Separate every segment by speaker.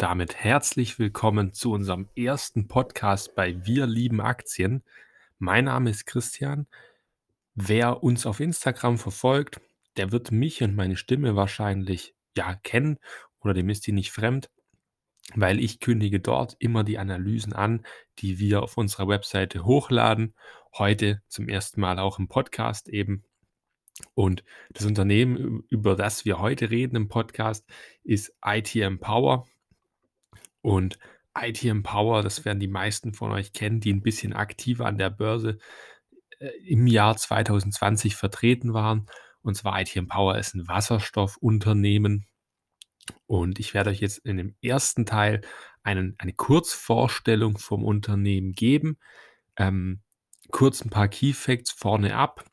Speaker 1: Damit herzlich willkommen zu unserem ersten Podcast bei Wir lieben Aktien. Mein Name ist Christian. Wer uns auf Instagram verfolgt, der wird mich und meine Stimme wahrscheinlich ja kennen oder dem ist die nicht fremd, weil ich kündige dort immer die Analysen an, die wir auf unserer Webseite hochladen. Heute zum ersten Mal auch im Podcast eben. Und das Unternehmen, über das wir heute reden im Podcast, ist ITM Power. Und ITM Power, das werden die meisten von euch kennen, die ein bisschen aktiver an der Börse äh, im Jahr 2020 vertreten waren. Und zwar ITM Power ist ein Wasserstoffunternehmen. Und ich werde euch jetzt in dem ersten Teil einen, eine Kurzvorstellung vom Unternehmen geben. Ähm, kurz ein paar Key Facts vorne ab.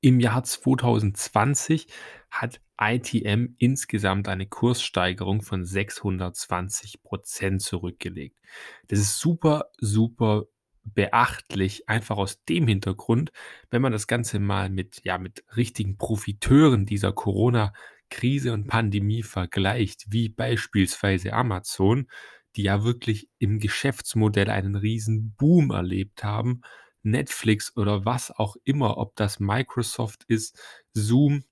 Speaker 1: Im Jahr 2020 hat ITM insgesamt eine Kurssteigerung von 620 Prozent zurückgelegt. Das ist super, super beachtlich, einfach aus dem Hintergrund, wenn man das Ganze mal mit, ja, mit richtigen Profiteuren dieser Corona-Krise und Pandemie vergleicht, wie beispielsweise Amazon, die ja wirklich im Geschäftsmodell einen riesen Boom erlebt haben, Netflix oder was auch immer, ob das Microsoft ist, Zoom,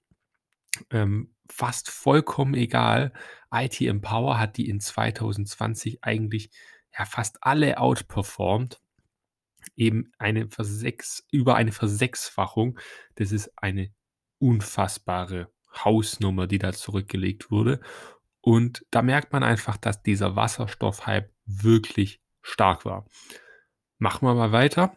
Speaker 1: ähm, fast vollkommen egal. IT Empower hat die in 2020 eigentlich ja fast alle outperformed. Eben eine Versechs über eine Versechsfachung. Das ist eine unfassbare Hausnummer, die da zurückgelegt wurde. Und da merkt man einfach, dass dieser Wasserstoffhype wirklich stark war. Machen wir mal weiter.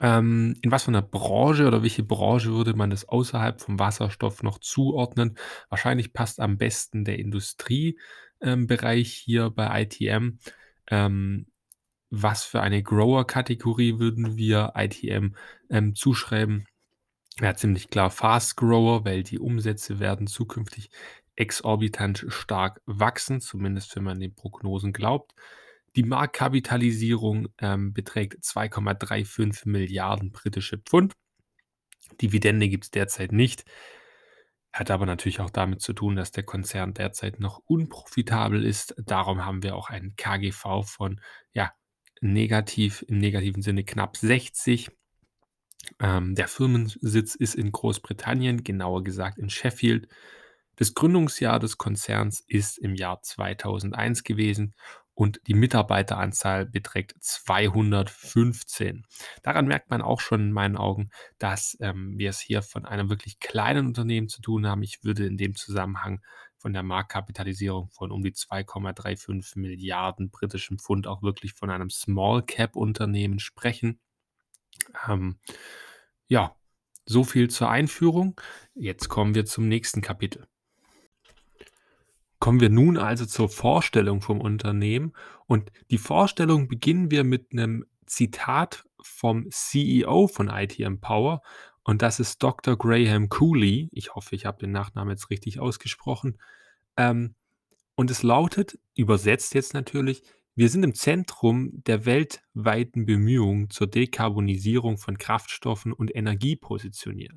Speaker 1: Ähm, in was für einer Branche oder welche Branche würde man das außerhalb vom Wasserstoff noch zuordnen? Wahrscheinlich passt am besten der Industriebereich ähm, hier bei ITM. Ähm, was für eine Grower-Kategorie würden wir ITM ähm, zuschreiben? Ja, ziemlich klar Fast Grower, weil die Umsätze werden zukünftig exorbitant stark wachsen, zumindest wenn man den Prognosen glaubt. Die Marktkapitalisierung ähm, beträgt 2,35 Milliarden britische Pfund. Dividende gibt es derzeit nicht. Hat aber natürlich auch damit zu tun, dass der Konzern derzeit noch unprofitabel ist. Darum haben wir auch einen KGV von ja, negativ, im negativen Sinne knapp 60. Ähm, der Firmensitz ist in Großbritannien, genauer gesagt in Sheffield. Das Gründungsjahr des Konzerns ist im Jahr 2001 gewesen und die Mitarbeiteranzahl beträgt 215. Daran merkt man auch schon in meinen Augen, dass ähm, wir es hier von einem wirklich kleinen Unternehmen zu tun haben. Ich würde in dem Zusammenhang von der Marktkapitalisierung von um die 2,35 Milliarden britischen Pfund auch wirklich von einem Small Cap Unternehmen sprechen. Ähm, ja, so viel zur Einführung. Jetzt kommen wir zum nächsten Kapitel. Kommen wir nun also zur Vorstellung vom Unternehmen und die Vorstellung beginnen wir mit einem Zitat vom CEO von ITM Power und das ist Dr. Graham Cooley. Ich hoffe, ich habe den Nachnamen jetzt richtig ausgesprochen. Ähm, und es lautet, übersetzt jetzt natürlich, wir sind im Zentrum der weltweiten Bemühungen zur Dekarbonisierung von Kraftstoffen und Energie positioniert.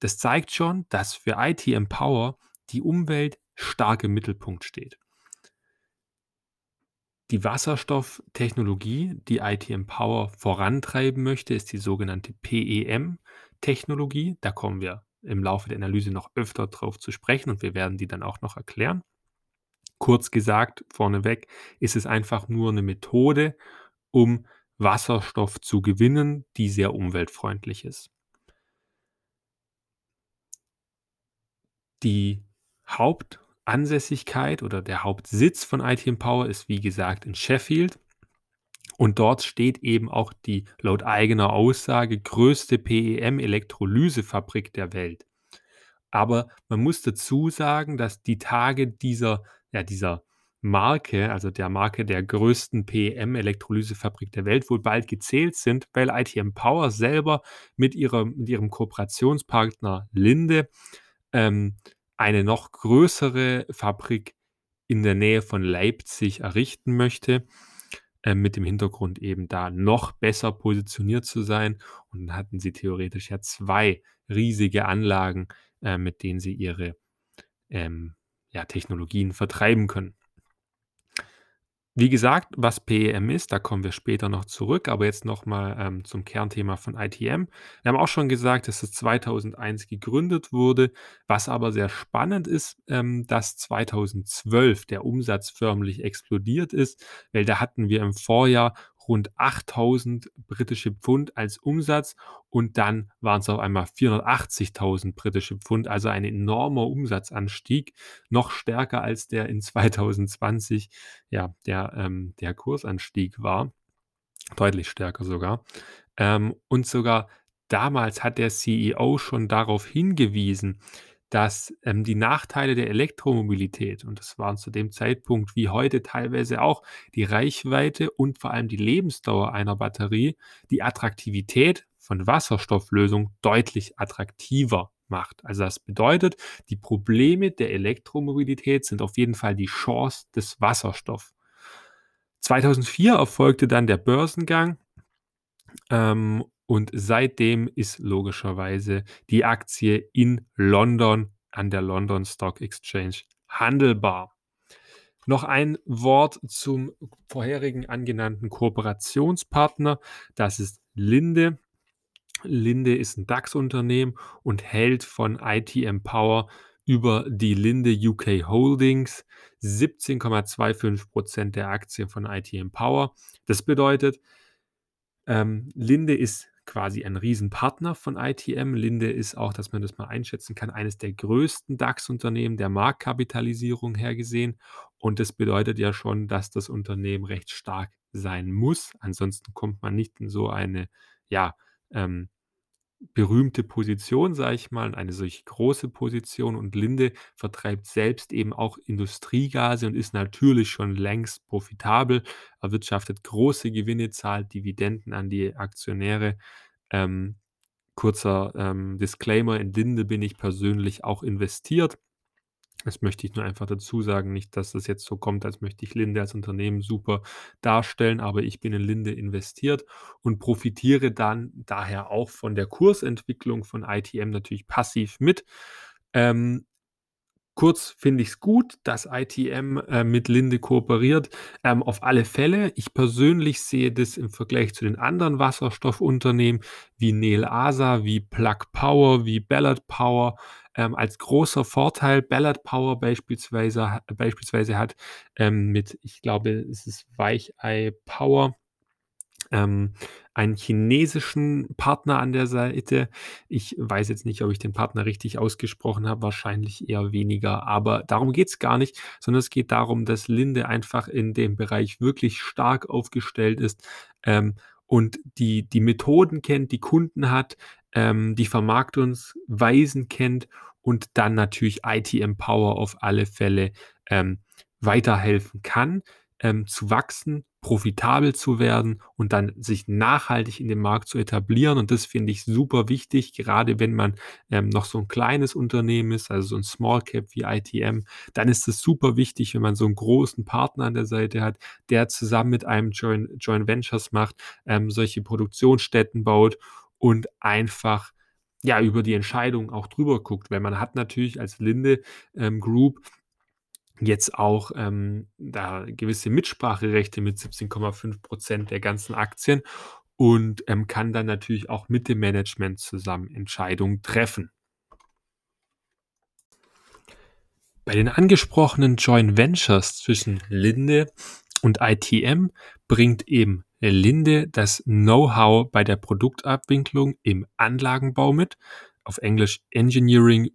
Speaker 1: Das zeigt schon, dass für ITM Power die Umwelt stark im Mittelpunkt steht. Die Wasserstofftechnologie, die ITM Power vorantreiben möchte, ist die sogenannte PEM-Technologie. Da kommen wir im Laufe der Analyse noch öfter drauf zu sprechen und wir werden die dann auch noch erklären. Kurz gesagt, vorneweg ist es einfach nur eine Methode, um Wasserstoff zu gewinnen, die sehr umweltfreundlich ist. Die Hauptansässigkeit oder der Hauptsitz von ITM Power ist wie gesagt in Sheffield. Und dort steht eben auch die laut eigener Aussage größte PEM-Elektrolysefabrik der Welt. Aber man muss dazu sagen, dass die Tage dieser, ja, dieser Marke, also der Marke der größten PEM-Elektrolysefabrik der Welt, wohl bald gezählt sind, weil ITM Power selber mit, ihrer, mit ihrem Kooperationspartner Linde ähm, eine noch größere Fabrik in der Nähe von Leipzig errichten möchte, äh, mit dem Hintergrund eben da noch besser positioniert zu sein. Und dann hatten sie theoretisch ja zwei riesige Anlagen, äh, mit denen sie ihre ähm, ja, Technologien vertreiben können. Wie gesagt, was PEM ist, da kommen wir später noch zurück, aber jetzt nochmal ähm, zum Kernthema von ITM. Wir haben auch schon gesagt, dass es 2001 gegründet wurde, was aber sehr spannend ist, ähm, dass 2012 der Umsatz förmlich explodiert ist, weil da hatten wir im Vorjahr rund 8000 britische Pfund als Umsatz und dann waren es auf einmal 480.000 britische Pfund, also ein enormer Umsatzanstieg, noch stärker als der in 2020, ja, der, ähm, der Kursanstieg war, deutlich stärker sogar. Ähm, und sogar damals hat der CEO schon darauf hingewiesen, dass ähm, die Nachteile der Elektromobilität, und das waren zu dem Zeitpunkt wie heute teilweise auch die Reichweite und vor allem die Lebensdauer einer Batterie, die Attraktivität von Wasserstofflösung deutlich attraktiver macht. Also das bedeutet, die Probleme der Elektromobilität sind auf jeden Fall die Chance des Wasserstoffs. 2004 erfolgte dann der Börsengang ähm, und seitdem ist logischerweise die Aktie in London an der London Stock Exchange handelbar. Noch ein Wort zum vorherigen angenannten Kooperationspartner. Das ist Linde. Linde ist ein DAX-Unternehmen und hält von ITM Power über die Linde UK Holdings 17,25% der Aktien von ITM Power. Das bedeutet, ähm, Linde ist quasi ein Riesenpartner von ITM. Linde ist auch, dass man das mal einschätzen kann, eines der größten DAX-Unternehmen der Marktkapitalisierung her gesehen. Und das bedeutet ja schon, dass das Unternehmen recht stark sein muss. Ansonsten kommt man nicht in so eine, ja, ähm, berühmte Position, sage ich mal, eine solch große Position und Linde vertreibt selbst eben auch Industriegase und ist natürlich schon längst profitabel, erwirtschaftet große Gewinne, zahlt Dividenden an die Aktionäre. Ähm, kurzer ähm, Disclaimer, in Linde bin ich persönlich auch investiert. Das möchte ich nur einfach dazu sagen, nicht, dass das jetzt so kommt, als möchte ich Linde als Unternehmen super darstellen, aber ich bin in Linde investiert und profitiere dann daher auch von der Kursentwicklung von ITM natürlich passiv mit. Ähm, Kurz finde ich es gut, dass ITM äh, mit Linde kooperiert. Ähm, auf alle Fälle. Ich persönlich sehe das im Vergleich zu den anderen Wasserstoffunternehmen wie Nel Asa, wie Plug Power, wie Ballard Power ähm, als großer Vorteil. Ballard Power beispielsweise, beispielsweise hat ähm, mit, ich glaube, es ist Weichei Power, ähm, einen chinesischen Partner an der Seite. Ich weiß jetzt nicht, ob ich den Partner richtig ausgesprochen habe, wahrscheinlich eher weniger, aber darum geht es gar nicht, sondern es geht darum, dass Linde einfach in dem Bereich wirklich stark aufgestellt ist ähm, und die, die Methoden kennt, die Kunden hat, ähm, die Vermarktungsweisen kennt und dann natürlich ITM Power auf alle Fälle ähm, weiterhelfen kann ähm, zu wachsen, profitabel zu werden und dann sich nachhaltig in dem Markt zu etablieren. Und das finde ich super wichtig, gerade wenn man ähm, noch so ein kleines Unternehmen ist, also so ein Small Cap wie ITM, dann ist es super wichtig, wenn man so einen großen Partner an der Seite hat, der zusammen mit einem Joint, Joint Ventures macht, ähm, solche Produktionsstätten baut und einfach ja über die Entscheidung auch drüber guckt, weil man hat natürlich als Linde ähm, Group jetzt auch ähm, da gewisse Mitspracherechte mit 17,5 Prozent der ganzen Aktien und ähm, kann dann natürlich auch mit dem Management zusammen Entscheidungen treffen. Bei den angesprochenen Joint Ventures zwischen Linde und ITM bringt eben Linde das Know-how bei der Produktabwicklung im Anlagenbau mit, auf Englisch Engineering,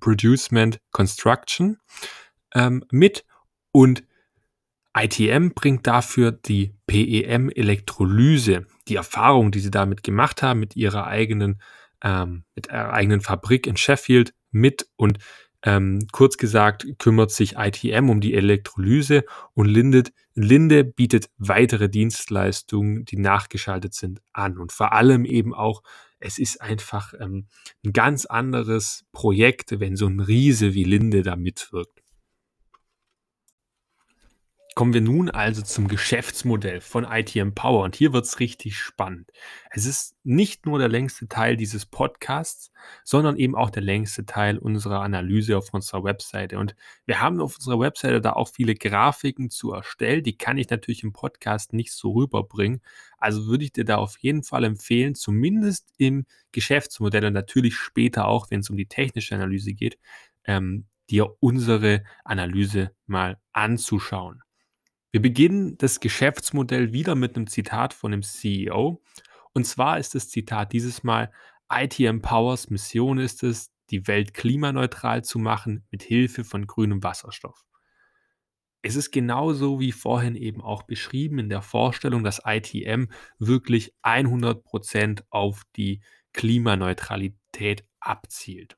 Speaker 1: Producement, Construction ähm, mit und ITM bringt dafür die PEM-Elektrolyse, die Erfahrung, die sie damit gemacht haben, mit ihrer eigenen, ähm, mit ihrer eigenen Fabrik in Sheffield mit und ähm, kurz gesagt kümmert sich ITM um die Elektrolyse und Lindet, Linde bietet weitere Dienstleistungen, die nachgeschaltet sind, an. Und vor allem eben auch, es ist einfach ähm, ein ganz anderes Projekt, wenn so ein Riese wie Linde da mitwirkt. Kommen wir nun also zum Geschäftsmodell von IT Empower und hier wird's richtig spannend. Es ist nicht nur der längste Teil dieses Podcasts, sondern eben auch der längste Teil unserer Analyse auf unserer Webseite. Und wir haben auf unserer Webseite da auch viele Grafiken zu erstellen. Die kann ich natürlich im Podcast nicht so rüberbringen. Also würde ich dir da auf jeden Fall empfehlen, zumindest im Geschäftsmodell und natürlich später auch, wenn es um die technische Analyse geht, ähm, dir unsere Analyse mal anzuschauen. Wir beginnen das Geschäftsmodell wieder mit einem Zitat von dem CEO. Und zwar ist das Zitat dieses Mal: „IT Empowers Mission ist es, die Welt klimaneutral zu machen mit Hilfe von grünem Wasserstoff.“ Es ist genauso wie vorhin eben auch beschrieben in der Vorstellung, dass ITM wirklich 100% auf die Klimaneutralität abzielt.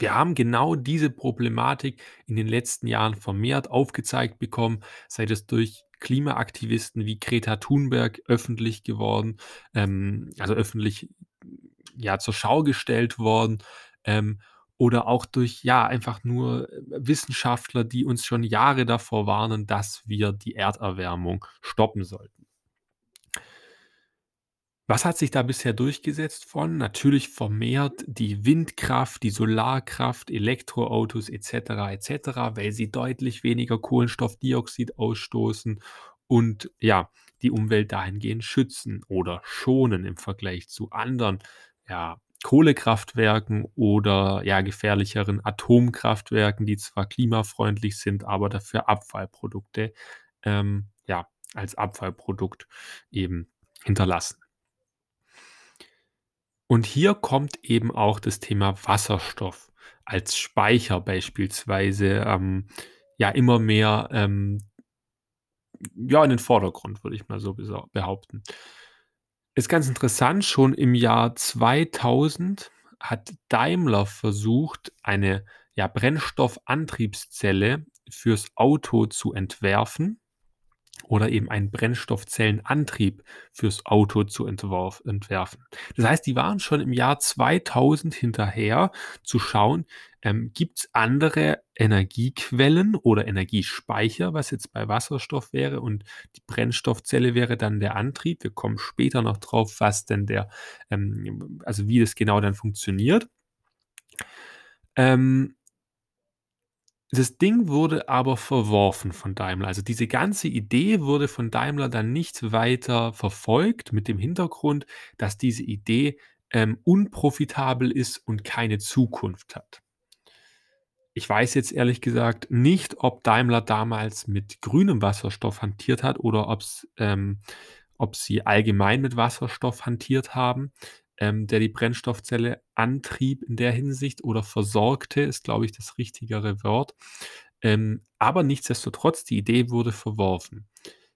Speaker 1: Wir haben genau diese Problematik in den letzten Jahren vermehrt aufgezeigt bekommen, sei es durch Klimaaktivisten wie Greta Thunberg öffentlich geworden, ähm, also öffentlich ja zur Schau gestellt worden, ähm, oder auch durch ja einfach nur äh, Wissenschaftler, die uns schon Jahre davor warnen, dass wir die Erderwärmung stoppen sollten. Was hat sich da bisher durchgesetzt von? Natürlich vermehrt die Windkraft, die Solarkraft, Elektroautos et cetera, et cetera, weil sie deutlich weniger Kohlenstoffdioxid ausstoßen und ja, die Umwelt dahingehend schützen oder schonen im Vergleich zu anderen, ja, Kohlekraftwerken oder ja gefährlicheren Atomkraftwerken, die zwar klimafreundlich sind, aber dafür Abfallprodukte, ähm, ja, als Abfallprodukt eben hinterlassen. Und hier kommt eben auch das Thema Wasserstoff als Speicher beispielsweise, ähm, ja immer mehr, ähm ja, in den Vordergrund, würde ich mal so behaupten. Ist ganz interessant, schon im Jahr 2000 hat Daimler versucht, eine, ja, Brennstoffantriebszelle fürs Auto zu entwerfen oder eben einen Brennstoffzellenantrieb fürs Auto zu entworf entwerfen. Das heißt, die waren schon im Jahr 2000 hinterher zu schauen, ähm, gibt's andere Energiequellen oder Energiespeicher, was jetzt bei Wasserstoff wäre und die Brennstoffzelle wäre dann der Antrieb. Wir kommen später noch drauf, was denn der ähm, also wie das genau dann funktioniert. Ähm das Ding wurde aber verworfen von Daimler. Also, diese ganze Idee wurde von Daimler dann nicht weiter verfolgt mit dem Hintergrund, dass diese Idee, ähm, unprofitabel ist und keine Zukunft hat. Ich weiß jetzt ehrlich gesagt nicht, ob Daimler damals mit grünem Wasserstoff hantiert hat oder ob's ähm, ob sie allgemein mit Wasserstoff hantiert haben, ähm, der die Brennstoffzelle antrieb in der Hinsicht oder versorgte, ist, glaube ich, das richtigere Wort. Ähm, aber nichtsdestotrotz, die Idee wurde verworfen.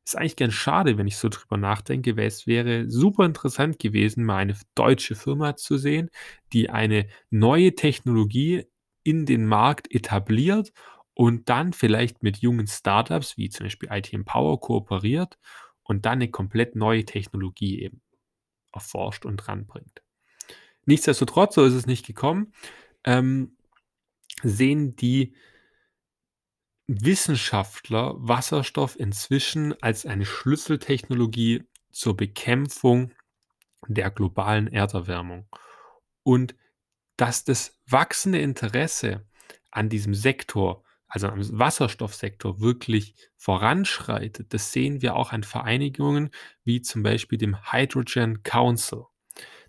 Speaker 1: Ist eigentlich ganz schade, wenn ich so drüber nachdenke, weil es wäre super interessant gewesen, mal eine deutsche Firma zu sehen, die eine neue Technologie in den Markt etabliert und dann vielleicht mit jungen Startups wie zum Beispiel IT Empower kooperiert und dann eine komplett neue Technologie eben erforscht und ranbringt. Nichtsdestotrotz, so ist es nicht gekommen, ähm, sehen die Wissenschaftler Wasserstoff inzwischen als eine Schlüsseltechnologie zur Bekämpfung der globalen Erderwärmung. Und dass das wachsende Interesse an diesem Sektor, also am Wasserstoffsektor, wirklich voranschreitet, das sehen wir auch an Vereinigungen wie zum Beispiel dem Hydrogen Council.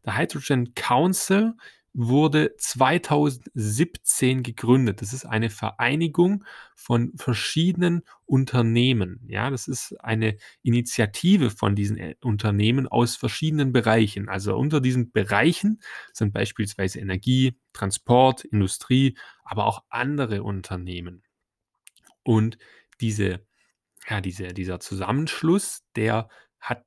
Speaker 1: Der Hydrogen Council wurde 2017 gegründet. Das ist eine Vereinigung von verschiedenen Unternehmen. Ja, das ist eine Initiative von diesen äh, Unternehmen aus verschiedenen Bereichen. Also unter diesen Bereichen sind beispielsweise Energie, Transport, Industrie, aber auch andere Unternehmen. Und diese, ja, diese, dieser Zusammenschluss, der hat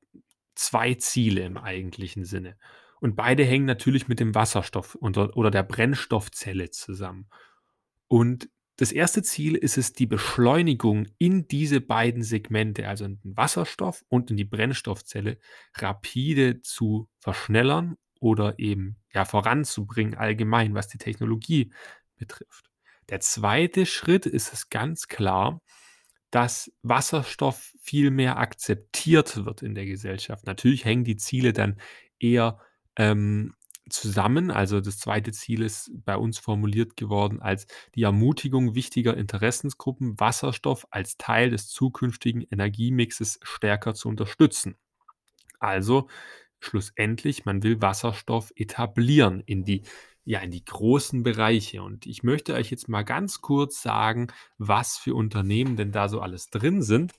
Speaker 1: zwei Ziele im eigentlichen Sinne. Und beide hängen natürlich mit dem Wasserstoff oder der Brennstoffzelle zusammen. Und das erste Ziel ist es, die Beschleunigung in diese beiden Segmente, also in den Wasserstoff und in die Brennstoffzelle, rapide zu verschnellern oder eben ja, voranzubringen, allgemein, was die Technologie betrifft. Der zweite Schritt ist es ganz klar, dass Wasserstoff viel mehr akzeptiert wird in der Gesellschaft. Natürlich hängen die Ziele dann eher ähm, zusammen. Also das zweite Ziel ist bei uns formuliert geworden als die Ermutigung wichtiger Interessensgruppen, Wasserstoff als Teil des zukünftigen Energiemixes stärker zu unterstützen. Also schlussendlich, man will Wasserstoff etablieren in die ja, in die großen Bereiche. Und ich möchte euch jetzt mal ganz kurz sagen, was für Unternehmen denn da so alles drin sind.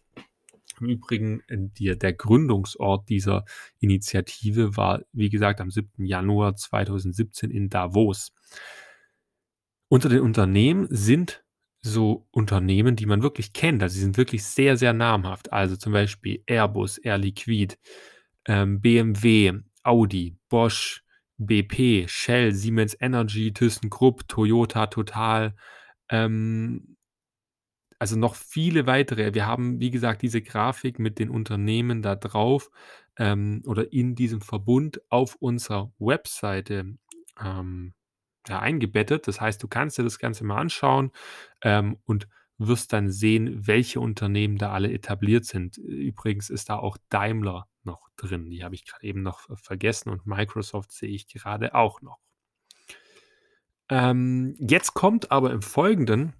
Speaker 1: Im Übrigen, die, der Gründungsort dieser Initiative war, wie gesagt, am 7. Januar 2017 in Davos. Unter den Unternehmen sind so Unternehmen, die man wirklich kennt. Also sie sind wirklich sehr, sehr namhaft. Also zum Beispiel Airbus, Air Liquide, ähm, BMW, Audi, Bosch, BP, Shell, Siemens Energy, ThyssenKrupp, Toyota, Total, ähm, also noch viele weitere. Wir haben, wie gesagt, diese Grafik mit den Unternehmen da drauf ähm, oder in diesem Verbund auf unserer Webseite ähm, ja, eingebettet. Das heißt, du kannst dir das Ganze mal anschauen ähm, und wirst dann sehen, welche Unternehmen da alle etabliert sind. Übrigens ist da auch Daimler noch drin. Die habe ich gerade eben noch vergessen und Microsoft sehe ich gerade auch noch. Ähm, jetzt kommt aber im Folgenden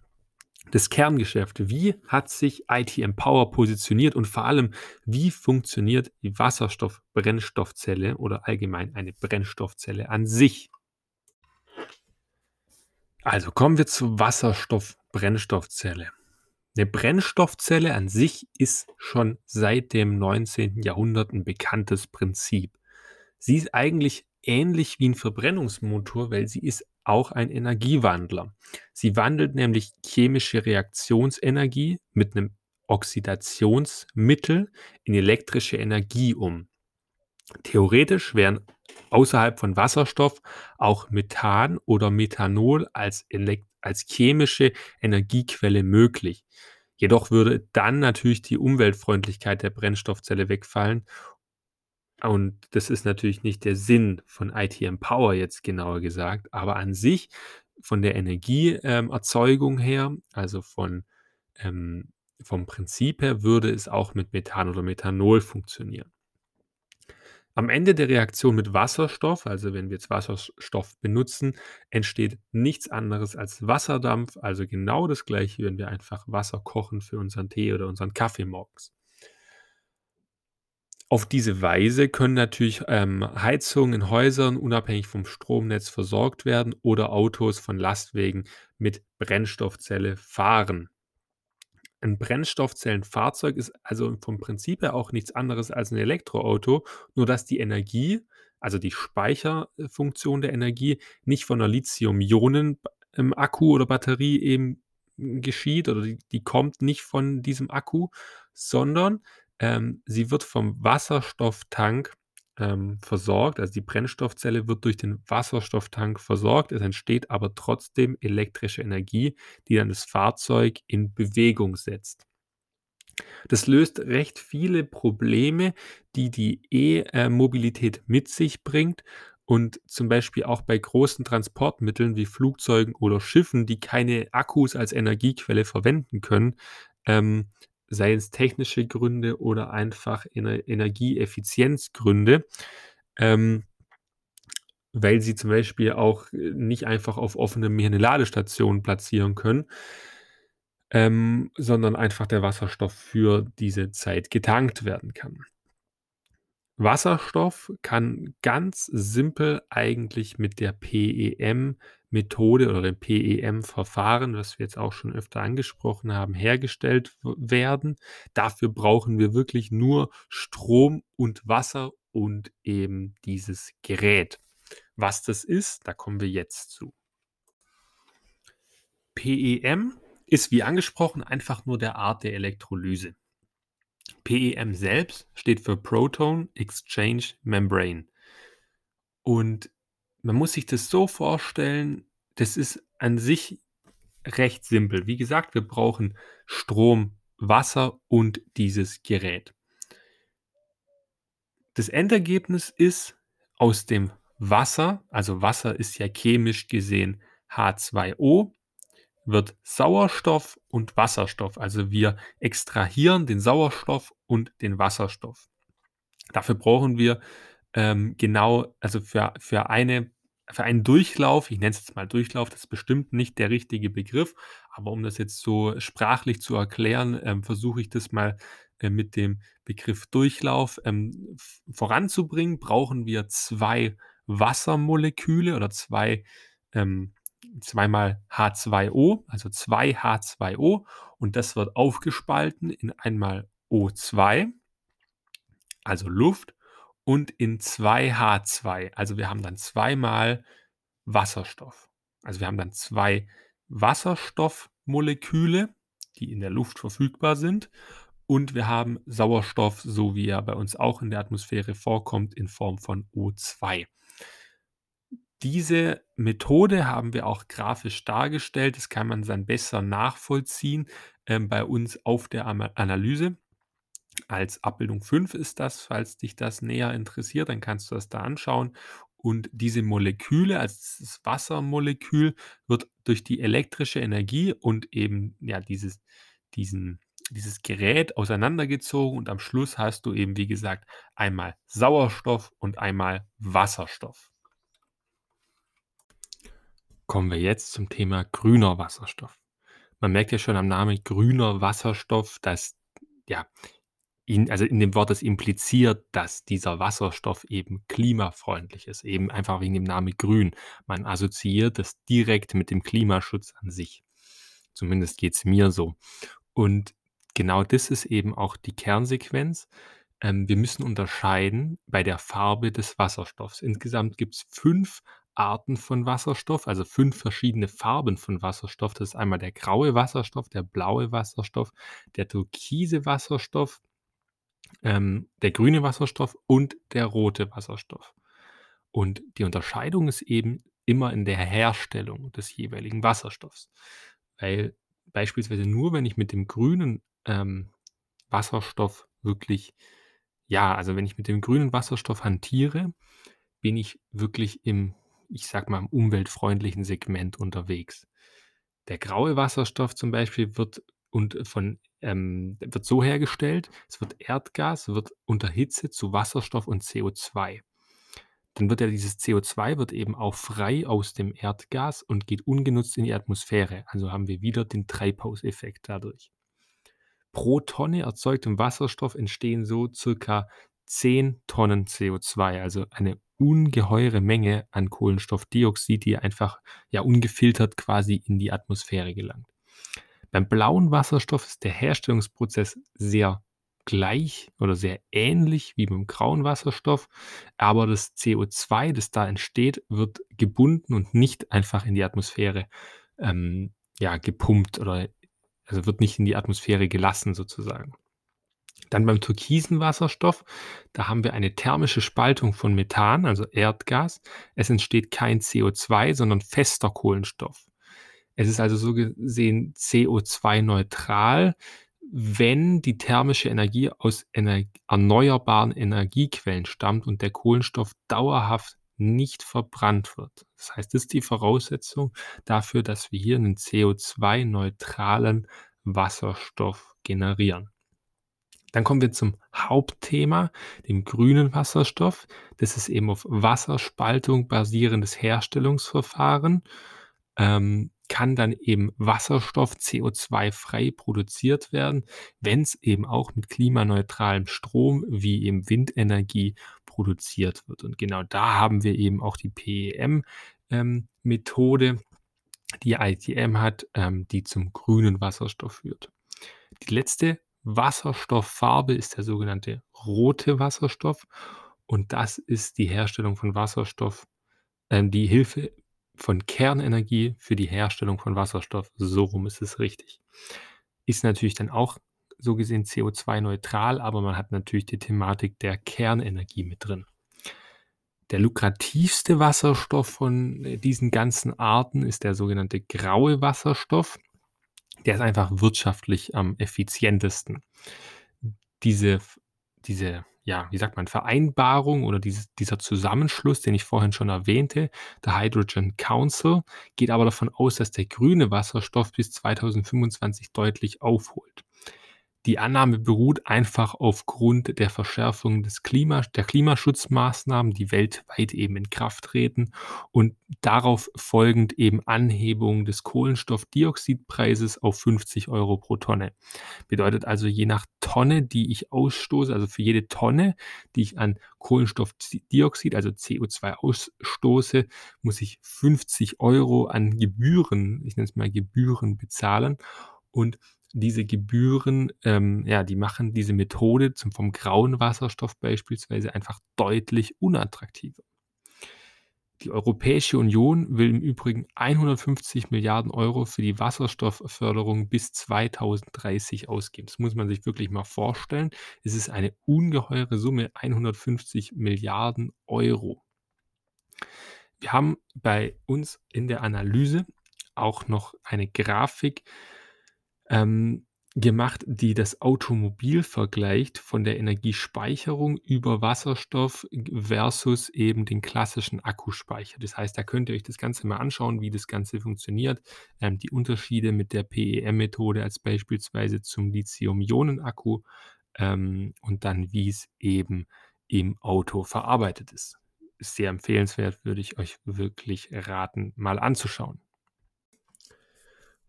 Speaker 1: das Kerngeschäft. Wie hat sich IT Empower positioniert und vor allem, wie funktioniert die Wasserstoff-Brennstoffzelle oder allgemein eine Brennstoffzelle an sich? Also kommen wir zur Wasserstoff-Brennstoffzelle. Eine Brennstoffzelle an sich ist schon seit dem 19. Jahrhundert ein bekanntes Prinzip. Sie ist eigentlich ähnlich wie ein Verbrennungsmotor, weil sie ist auch ein Energiewandler. Sie wandelt nämlich chemische Reaktionsenergie mit einem Oxidationsmittel in elektrische Energie um. Theoretisch wären außerhalb von Wasserstoff auch Methan oder Methanol als, als chemische Energiequelle möglich. Jedoch würde dann natürlich die Umweltfreundlichkeit der Brennstoffzelle wegfallen. Und das ist natürlich nicht der Sinn von IT Empower jetzt genauer gesagt, aber an sich von der Energieerzeugung ähm, her, also von, ähm, vom Prinzip her, würde es auch mit Methan oder Methanol funktionieren. Am Ende der Reaktion mit Wasserstoff, also wenn wir jetzt Wasserstoff benutzen, entsteht nichts anderes als Wasserdampf, also genau das gleiche, wenn wir einfach Wasser kochen für unseren Tee oder unseren Kaffee morgens. Auf diese Weise können natürlich ähm, Heizungen in Häusern unabhängig vom Stromnetz versorgt werden oder Autos von Lastwegen mit Brennstoffzelle fahren. Ein Brennstoffzellenfahrzeug ist also vom Prinzip her auch nichts anderes als ein Elektroauto, nur dass die Energie, also die Speicherfunktion der Energie, nicht von einer Lithium-Ionen-Akku ähm, oder Batterie eben geschieht oder die, die kommt nicht von diesem Akku, sondern ähm, sie wird vom Wasserstofftank ähm, versorgt. Also die Brennstoffzelle wird durch den Wasserstofftank versorgt. Es entsteht aber trotzdem elektrische Energie, die dann das Fahrzeug in Bewegung setzt. Das löst recht viele Probleme, die die E-Mobilität mit sich bringt und zum Beispiel auch bei großen Transportmitteln wie Flugzeugen oder Schiffen, die keine Akkus als Energiequelle verwenden können, ähm, sei es technische Gründe oder einfach Ener Energieeffizienzgründe, ähm, weil sie zum Beispiel auch äh, nicht einfach auf offenem Meer eine Ladestation platzieren können, ähm, sondern einfach der Wasserstoff für diese Zeit getankt werden kann. Wasserstoff kann ganz simpel eigentlich mit der PEM-Methode oder dem PEM-Verfahren, was wir jetzt auch schon öfter angesprochen haben, hergestellt werden. Dafür brauchen wir wirklich nur Strom und Wasser und eben dieses Gerät. Was das ist, da kommen wir jetzt zu. PEM ist wie angesprochen einfach nur der Art der Elektrolyse. PEM selbst steht für Proton Exchange Membrane. Und man muss sich das so vorstellen, das ist an sich recht simpel. Wie gesagt, wir brauchen Strom, Wasser und dieses Gerät. Das Endergebnis ist aus dem Wasser, also Wasser ist ja chemisch gesehen H2O, wird Sauerstoff und Wasserstoff. Also wir extrahieren den Sauerstoff und den Wasserstoff. Dafür brauchen wir ähm, genau, also für, für, eine, für einen Durchlauf, ich nenne es jetzt mal Durchlauf, das ist bestimmt nicht der richtige Begriff, aber um das jetzt so sprachlich zu erklären, ähm, versuche ich das mal äh, mit dem Begriff Durchlauf ähm, voranzubringen, brauchen wir zwei Wassermoleküle oder zwei ähm, zweimal H2O, also 2 H2O und das wird aufgespalten in einmal O2, also Luft, und in 2H2. Also wir haben dann zweimal Wasserstoff. Also wir haben dann zwei Wasserstoffmoleküle, die in der Luft verfügbar sind. Und wir haben Sauerstoff, so wie er bei uns auch in der Atmosphäre vorkommt, in Form von O2. Diese Methode haben wir auch grafisch dargestellt. Das kann man dann besser nachvollziehen ähm, bei uns auf der Analyse. Als Abbildung 5 ist das, falls dich das näher interessiert, dann kannst du das da anschauen. Und diese Moleküle, also das Wassermolekül, wird durch die elektrische Energie und eben ja dieses, diesen, dieses Gerät auseinandergezogen und am Schluss hast du eben, wie gesagt, einmal Sauerstoff und einmal Wasserstoff. Kommen wir jetzt zum Thema grüner Wasserstoff. Man merkt ja schon am Namen grüner Wasserstoff, dass ja in, also in dem Wort das impliziert, dass dieser Wasserstoff eben klimafreundlich ist, eben einfach wegen dem Namen grün. Man assoziiert das direkt mit dem Klimaschutz an sich. Zumindest geht es mir so. Und genau das ist eben auch die Kernsequenz. Ähm, wir müssen unterscheiden bei der Farbe des Wasserstoffs. Insgesamt gibt es fünf Arten von Wasserstoff, also fünf verschiedene Farben von Wasserstoff. Das ist einmal der graue Wasserstoff, der blaue Wasserstoff, der türkise Wasserstoff, ähm, der grüne Wasserstoff und der rote Wasserstoff. Und die Unterscheidung ist eben immer in der Herstellung des jeweiligen Wasserstoffs. Weil beispielsweise nur, wenn ich mit dem grünen ähm, Wasserstoff wirklich, ja, also wenn ich mit dem grünen Wasserstoff hantiere, bin ich wirklich im ich sag mal, im umweltfreundlichen Segment unterwegs. Der graue Wasserstoff zum Beispiel wird und von ähm, wird so hergestellt, es wird Erdgas, wird unter Hitze zu Wasserstoff und CO2. Dann wird ja dieses CO2 wird eben auch frei aus dem Erdgas und geht ungenutzt in die Atmosphäre. Also haben wir wieder den Treibhauseffekt dadurch. Pro Tonne erzeugtem Wasserstoff entstehen so circa 10 Tonnen CO2, also eine ungeheure Menge an Kohlenstoffdioxid, die einfach ja ungefiltert quasi in die Atmosphäre gelangt. Beim blauen Wasserstoff ist der Herstellungsprozess sehr gleich oder sehr ähnlich wie beim grauen Wasserstoff, aber das CO2, das da entsteht, wird gebunden und nicht einfach in die Atmosphäre ähm, ja, gepumpt oder also wird nicht in die Atmosphäre gelassen sozusagen. Dann beim türkisen Wasserstoff, da haben wir eine thermische Spaltung von Methan, also Erdgas. Es entsteht kein CO2, sondern fester Kohlenstoff. Es ist also so gesehen CO2-neutral, wenn die thermische Energie aus ener erneuerbaren Energiequellen stammt und der Kohlenstoff dauerhaft nicht verbrannt wird. Das heißt, das ist die Voraussetzung dafür, dass wir hier einen CO2-neutralen Wasserstoff generieren. Dann kommen wir zum Hauptthema, dem grünen Wasserstoff. Das ist eben auf Wasserspaltung basierendes Herstellungsverfahren. Ähm, kann dann eben Wasserstoff CO2-frei produziert werden, wenn es eben auch mit klimaneutralem Strom wie eben Windenergie produziert wird. Und genau da haben wir eben auch die PEM-Methode, ähm, die ITM hat, ähm, die zum grünen Wasserstoff führt. Die letzte Wasserstofffarbe ist der sogenannte rote Wasserstoff und das ist die Herstellung von Wasserstoff, ähm, die Hilfe von Kernenergie für die Herstellung von Wasserstoff. So rum ist es richtig. Ist natürlich dann auch so gesehen CO2-neutral, aber man hat natürlich die Thematik der Kernenergie mit drin. Der lukrativste Wasserstoff von äh, diesen ganzen Arten ist der sogenannte graue Wasserstoff der ist einfach wirtschaftlich am effizientesten. Diese diese ja, wie sagt man, Vereinbarung oder dieses dieser Zusammenschluss, den ich vorhin schon erwähnte, der Hydrogen Council, geht aber davon aus, dass der grüne Wasserstoff bis 2025 deutlich aufholt. Die Annahme beruht einfach aufgrund der Verschärfung des Klima der Klimaschutzmaßnahmen, die weltweit eben in Kraft treten und darauf folgend eben Anhebung des Kohlenstoffdioxidpreises auf 50 Euro pro Tonne. Bedeutet also, je nach Tonne, die ich ausstoße, also für jede Tonne, die ich an Kohlenstoffdioxid, also CO2 ausstoße, muss ich 50 Euro an Gebühren, ich nenne es mal Gebühren bezahlen und diese Gebühren, ähm, ja, die machen diese Methode zum vom grauen Wasserstoff beispielsweise einfach deutlich unattraktiver. Die Europäische Union will im Übrigen 150 Milliarden Euro für die Wasserstoffförderung bis 2030 ausgeben. Das muss man sich wirklich mal vorstellen. Es ist eine ungeheure Summe, 150 Milliarden Euro. Wir haben bei uns in der Analyse auch noch eine Grafik ähm, gemacht, die das Automobil vergleicht von der Energiespeicherung über Wasserstoff versus eben den klassischen Akkuspeicher. Das heißt, da könnt ihr euch das Ganze mal anschauen, wie das Ganze funktioniert, ähm, die Unterschiede mit der PEM-Methode als beispielsweise zum Lithium-Ionen-Akku ähm, und dann, wie es eben im Auto verarbeitet ist. Ist sehr empfehlenswert, würde ich euch wirklich raten, mal anzuschauen.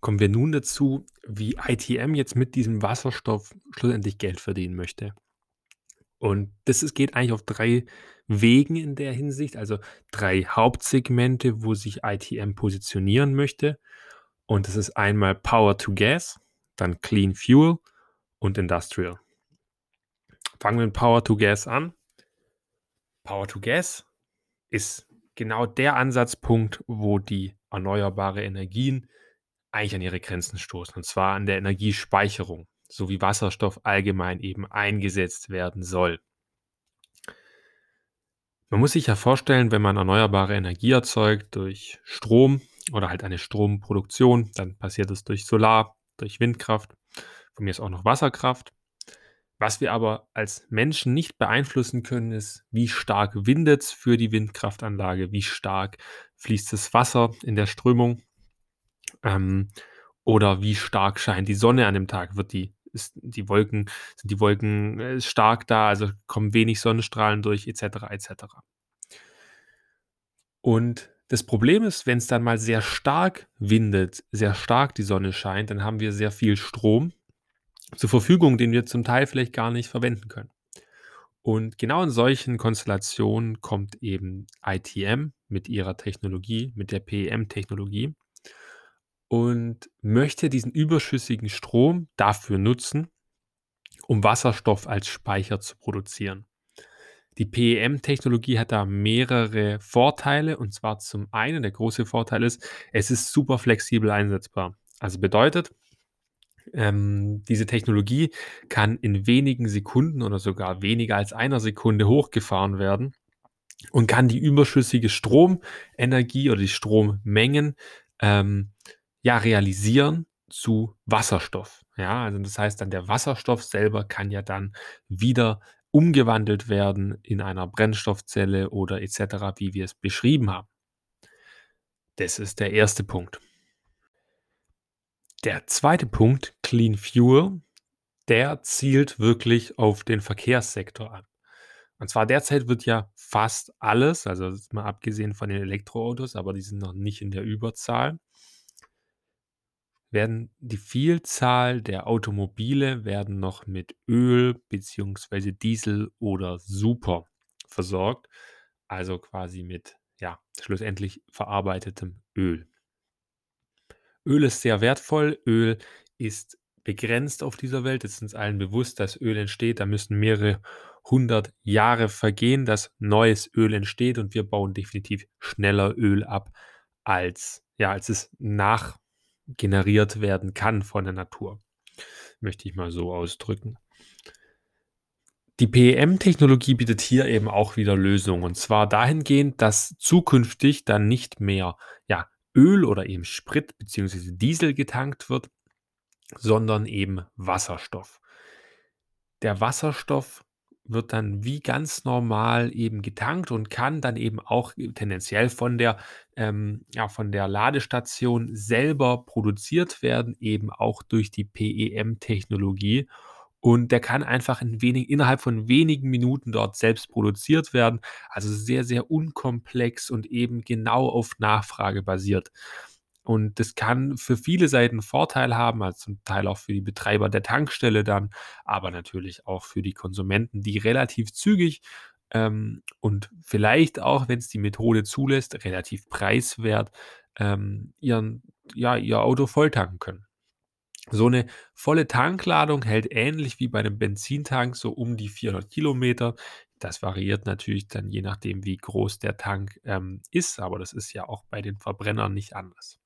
Speaker 1: Kommen wir nun dazu, wie ITM jetzt mit diesem Wasserstoff schlussendlich Geld verdienen möchte. Und das ist geht eigentlich auf drei Wegen in der Hinsicht, also drei Hauptsegmente, wo sich ITM positionieren möchte. Und das ist einmal Power to Gas, dann Clean Fuel und Industrial. Fangen wir mit Power to Gas an. Power to Gas ist genau der Ansatzpunkt, wo die erneuerbare Energien eigentlich an ihre Grenzen stoßen, und zwar an der Energiespeicherung, so wie Wasserstoff allgemein eben eingesetzt werden soll. Man muss sich ja vorstellen, wenn man erneuerbare Energie erzeugt durch Strom oder halt eine Stromproduktion, dann passiert es durch Solar, durch Windkraft, von mir ist auch noch Wasserkraft. Was wir aber als Menschen nicht beeinflussen können, ist, wie stark windet es für die Windkraftanlage, wie stark fließt das Wasser in der Strömung ähm, oder wie stark scheint die Sonne an dem Tag? Wird die, ist die Wolken, sind die Wolken äh, stark da, also kommen wenig Sonnenstrahlen durch, etc. etc. Und das Problem ist, wenn es dann mal sehr stark windet, sehr stark die Sonne scheint, dann haben wir sehr viel Strom zur Verfügung, den wir zum Teil vielleicht gar nicht verwenden können. Und genau in solchen Konstellationen kommt eben ITM mit ihrer Technologie, mit der PEM-Technologie und möchte diesen überschüssigen Strom dafür nutzen, um Wasserstoff als Speicher zu produzieren. Die PEM-Technologie hat da mehrere Vorteile und zwar zum einen, der große Vorteil ist, es ist super flexibel einsetzbar. Also bedeutet, ähm, diese Technologie kann in wenigen Sekunden oder sogar weniger als einer Sekunde hochgefahren werden und kann die überschüssige Stromenergie oder die Strommengen ähm, ja, realisieren zu Wasserstoff. Ja, also das heißt dann, der Wasserstoff selber kann ja dann wieder umgewandelt werden in einer Brennstoffzelle oder etc., wie wir es beschrieben haben. Das ist der erste Punkt. Der zweite Punkt, Clean Fuel, der zielt wirklich auf den Verkehrssektor an. Und zwar derzeit wird ja fast alles, also mal abgesehen von den Elektroautos, aber die sind noch nicht in der Überzahl, werden die Vielzahl der Automobile werden noch mit Öl beziehungsweise Diesel oder Super versorgt, also quasi mit, ja, schlussendlich verarbeitetem Öl. Öl ist sehr wertvoll, Öl ist begrenzt auf dieser Welt. Es ist uns allen bewusst, dass Öl entsteht. Da müssen mehrere hundert Jahre vergehen, dass neues Öl entsteht und wir bauen definitiv schneller Öl ab, als, ja, als es nach generiert werden kann von der Natur. Möchte ich mal so ausdrücken. Die PEM-Technologie bietet hier eben auch wieder Lösungen. Und zwar dahingehend, dass zukünftig dann nicht mehr ja, Öl oder eben Sprit bzw. Diesel getankt wird, sondern eben Wasserstoff. Der Wasserstoff wird dann wie ganz normal eben getankt und kann dann eben auch tendenziell von der ähm, ja, von der Ladestation selber produziert werden, eben auch durch die PEM-Technologie. Und der kann einfach in wenig innerhalb von wenigen Minuten dort selbst produziert werden. Also sehr, sehr unkomplex und eben genau auf Nachfrage basiert. Und das kann für viele Seiten Vorteil haben, also zum Teil auch für die Betreiber der Tankstelle dann, aber natürlich auch für die Konsumenten, die relativ zügig ähm, und vielleicht auch, wenn es die Methode zulässt, relativ preiswert ähm, ihren, ja, ihr Auto volltanken können. So eine volle Tankladung hält ähnlich wie bei einem Benzintank so um die 400 Kilometer. Das variiert natürlich dann je nachdem, wie groß der Tank ähm, ist, aber das ist ja auch bei den Verbrennern nicht anders.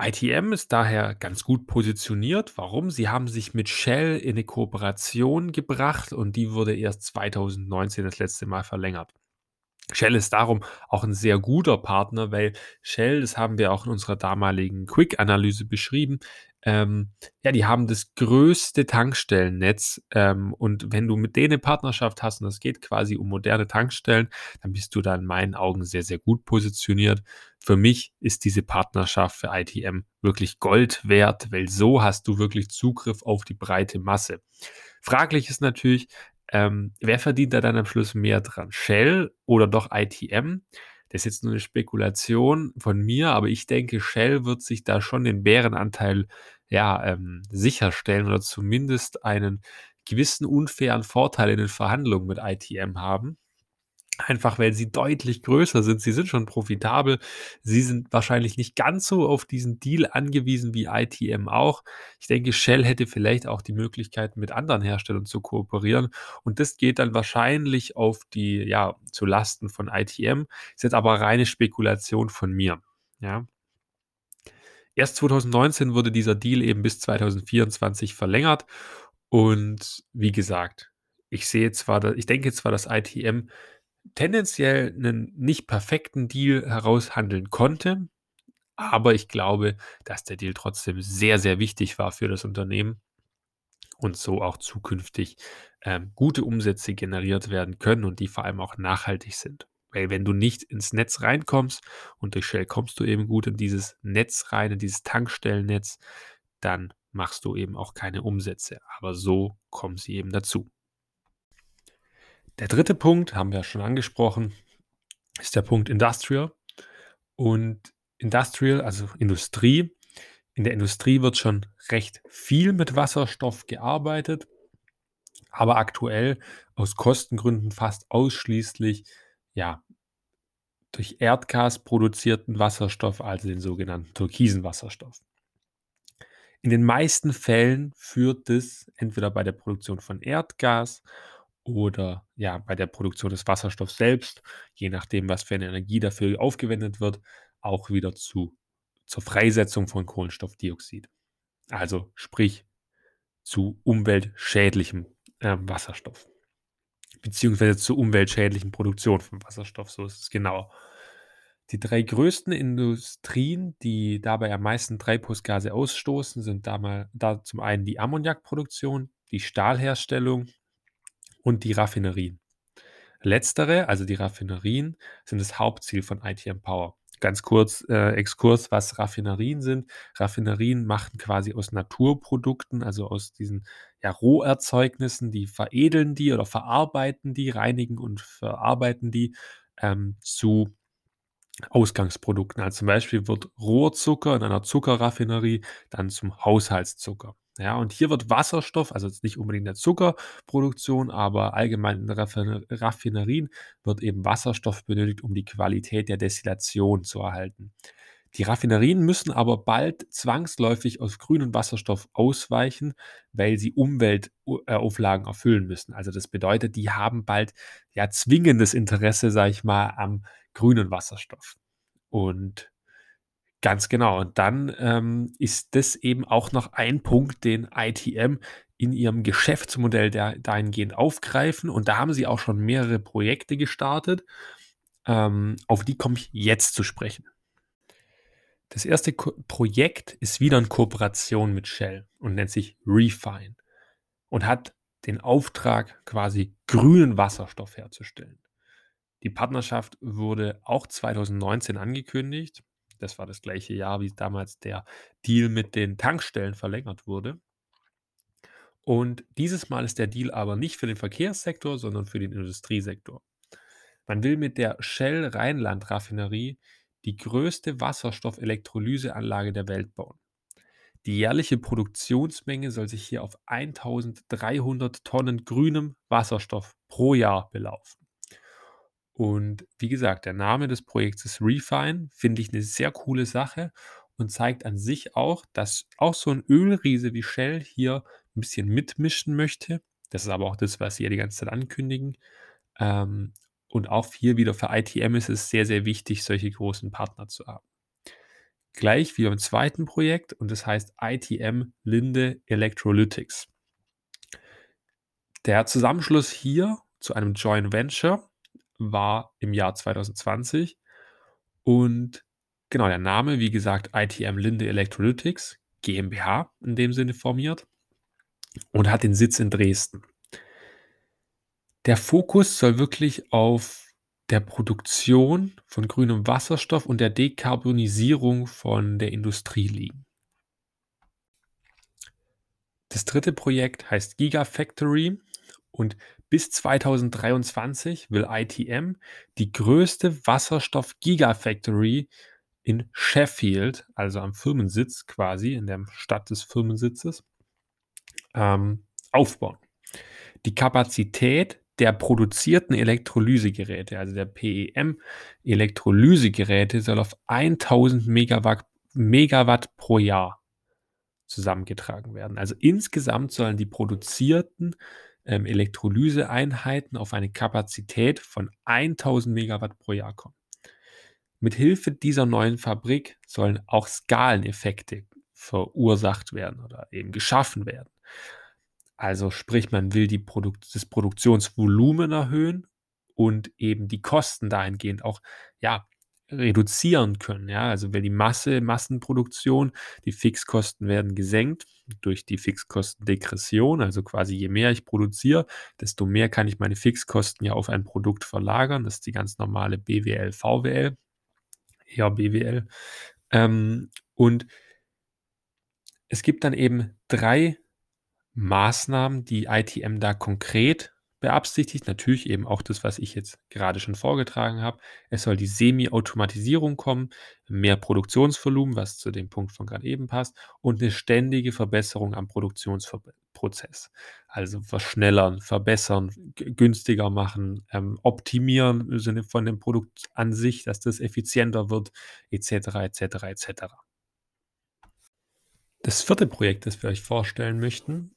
Speaker 1: ITM ist daher ganz gut positioniert. Warum? Sie haben sich mit Shell in eine Kooperation gebracht und die wurde erst 2019 das letzte Mal verlängert. Shell ist darum auch ein sehr guter Partner, weil Shell, das haben wir auch in unserer damaligen Quick-Analyse beschrieben, ähm, ja, die haben das größte Tankstellennetz ähm, und wenn du mit denen eine Partnerschaft hast und es geht quasi um moderne Tankstellen, dann bist du da in meinen Augen sehr, sehr gut positioniert. Für mich ist diese Partnerschaft für ITM wirklich Gold wert, weil so hast du wirklich Zugriff auf die breite Masse. Fraglich ist natürlich, ähm, wer verdient da dann am Schluss mehr dran? Shell oder doch ITM? Das ist jetzt nur eine Spekulation von mir, aber ich denke, Shell wird sich da schon den Bärenanteil ja, ähm, sicherstellen oder zumindest einen gewissen unfairen Vorteil in den Verhandlungen mit ITM haben. Einfach weil sie deutlich größer sind. Sie sind schon profitabel. Sie sind wahrscheinlich nicht ganz so auf diesen Deal angewiesen wie ITM auch. Ich denke, Shell hätte vielleicht auch die Möglichkeit, mit anderen Herstellern zu kooperieren. Und das geht dann wahrscheinlich auf die, ja, zu Lasten von ITM. Ist jetzt aber reine Spekulation von mir. Ja. Erst 2019 wurde dieser Deal eben bis 2024 verlängert. Und wie gesagt, ich sehe zwar, ich denke zwar, dass ITM tendenziell einen nicht perfekten Deal heraushandeln konnte, aber ich glaube, dass der Deal trotzdem sehr, sehr wichtig war für das Unternehmen und so auch zukünftig ähm, gute Umsätze generiert werden können und die vor allem auch nachhaltig sind. Weil wenn du nicht ins Netz reinkommst und durch Shell kommst du eben gut in dieses Netz rein, in dieses Tankstellennetz, dann machst du eben auch keine Umsätze. Aber so kommen sie eben dazu. Der dritte Punkt, haben wir schon angesprochen, ist der Punkt Industrial. Und Industrial, also Industrie, in der Industrie wird schon recht viel mit Wasserstoff gearbeitet, aber aktuell aus Kostengründen fast ausschließlich ja, durch Erdgas produzierten Wasserstoff, also den sogenannten türkisen Wasserstoff. In den meisten Fällen führt es entweder bei der Produktion von Erdgas oder ja, bei der Produktion des Wasserstoffs selbst, je nachdem, was für eine Energie dafür aufgewendet wird, auch wieder zu, zur Freisetzung von Kohlenstoffdioxid. Also sprich zu umweltschädlichem äh, Wasserstoff. Beziehungsweise zur umweltschädlichen Produktion von Wasserstoff, so ist es genau. Die drei größten Industrien, die dabei am meisten Treibhausgase ausstoßen, sind da, mal, da zum einen die Ammoniakproduktion, die Stahlherstellung und die Raffinerien. Letztere, also die Raffinerien, sind das Hauptziel von ITM Power. Ganz kurz äh, Exkurs, was Raffinerien sind. Raffinerien machen quasi aus Naturprodukten, also aus diesen ja, Roherzeugnissen, die veredeln die oder verarbeiten die, reinigen und verarbeiten die ähm, zu Ausgangsprodukten. Also zum Beispiel wird Rohrzucker in einer Zuckerraffinerie dann zum Haushaltszucker. Ja, und hier wird Wasserstoff, also jetzt nicht unbedingt in der Zuckerproduktion, aber allgemein in Raffinerien wird eben Wasserstoff benötigt, um die Qualität der Destillation zu erhalten. Die Raffinerien müssen aber bald zwangsläufig auf grünen Wasserstoff ausweichen, weil sie Umweltauflagen erfüllen müssen. Also das bedeutet, die haben bald ja zwingendes Interesse, sage ich mal, am grünen Wasserstoff. Und Ganz genau. Und dann ähm, ist das eben auch noch ein Punkt, den ITM in ihrem Geschäftsmodell der, dahingehend aufgreifen. Und da haben sie auch schon mehrere Projekte gestartet. Ähm, auf die komme ich jetzt zu sprechen. Das erste Ko Projekt ist wieder in Kooperation mit Shell und nennt sich Refine und hat den Auftrag, quasi grünen Wasserstoff herzustellen. Die Partnerschaft wurde auch 2019 angekündigt. Das war das gleiche Jahr, wie damals der Deal mit den Tankstellen verlängert wurde. Und dieses Mal ist der Deal aber nicht für den Verkehrssektor, sondern für den Industriesektor. Man will mit der Shell Rheinland Raffinerie die größte Wasserstoffelektrolyseanlage der Welt bauen. Die jährliche Produktionsmenge soll sich hier auf 1300 Tonnen grünem Wasserstoff pro Jahr belaufen. Und wie gesagt, der Name des Projekts ist Refine, finde ich eine sehr coole Sache und zeigt an sich auch, dass auch so ein Ölriese wie Shell hier ein bisschen mitmischen möchte. Das ist aber auch das, was sie ja die ganze Zeit ankündigen. Ähm, und auch hier wieder für ITM ist es sehr, sehr wichtig, solche großen Partner zu haben. Gleich wie beim zweiten Projekt und das heißt ITM Linde Electrolytics. Der Zusammenschluss hier zu einem Joint Venture war im Jahr 2020 und genau der Name, wie gesagt, ITM Linde Electrolytics GmbH in dem Sinne formiert und hat den Sitz in Dresden. Der Fokus soll wirklich auf der Produktion von grünem Wasserstoff und der Dekarbonisierung von der Industrie liegen. Das dritte Projekt heißt Gigafactory und bis 2023 will ITM die größte Wasserstoff-Gigafactory in Sheffield, also am Firmensitz quasi, in der Stadt des Firmensitzes, ähm, aufbauen. Die Kapazität der produzierten Elektrolysegeräte, also der PEM-Elektrolysegeräte, soll auf 1000 Megawatt, Megawatt pro Jahr zusammengetragen werden. Also insgesamt sollen die produzierten ähm, Elektrolyseeinheiten auf eine Kapazität von 1000 Megawatt pro Jahr kommen. Mit Hilfe dieser neuen Fabrik sollen auch Skaleneffekte verursacht werden oder eben geschaffen werden. Also sprich, man will die Produkt das Produktionsvolumen erhöhen und eben die Kosten dahingehend auch ja, reduzieren können. Ja? Also wenn die Masse, Massenproduktion, die Fixkosten werden gesenkt durch die Fixkostendegression, also quasi je mehr ich produziere, desto mehr kann ich meine Fixkosten ja auf ein Produkt verlagern. Das ist die ganz normale BWL, VWL, eher BWL. Ähm, und es gibt dann eben drei Maßnahmen, die ITM da konkret beabsichtigt. Natürlich eben auch das, was ich jetzt gerade schon vorgetragen habe. Es soll die Semi-Automatisierung kommen, mehr Produktionsvolumen, was zu dem Punkt von gerade eben passt, und eine ständige Verbesserung am Produktionsprozess. Also verschnellern, verbessern, günstiger machen, ähm, optimieren im Sinne von dem Produkt an sich, dass das effizienter wird, etc., etc., etc. Das vierte Projekt, das wir euch vorstellen möchten,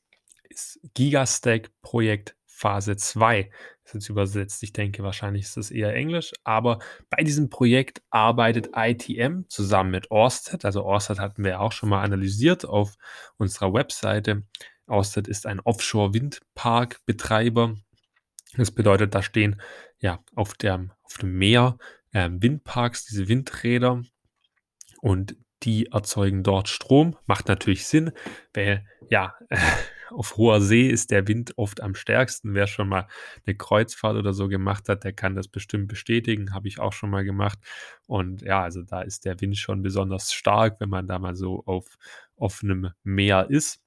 Speaker 1: ist Gigastack Projekt Phase 2. Das ist jetzt übersetzt. Ich denke, wahrscheinlich ist das eher Englisch. Aber bei diesem Projekt arbeitet ITM zusammen mit Orsted. Also Orsted hatten wir auch schon mal analysiert auf unserer Webseite. Orsted ist ein Offshore-Windpark-Betreiber. Das bedeutet, da stehen ja auf, der, auf dem Meer äh, Windparks, diese Windräder. Und die erzeugen dort Strom. Macht natürlich Sinn, weil ja, auf hoher See ist der Wind oft am stärksten. Wer schon mal eine Kreuzfahrt oder so gemacht hat, der kann das bestimmt bestätigen. Habe ich auch schon mal gemacht. Und ja, also da ist der Wind schon besonders stark, wenn man da mal so auf offenem Meer ist.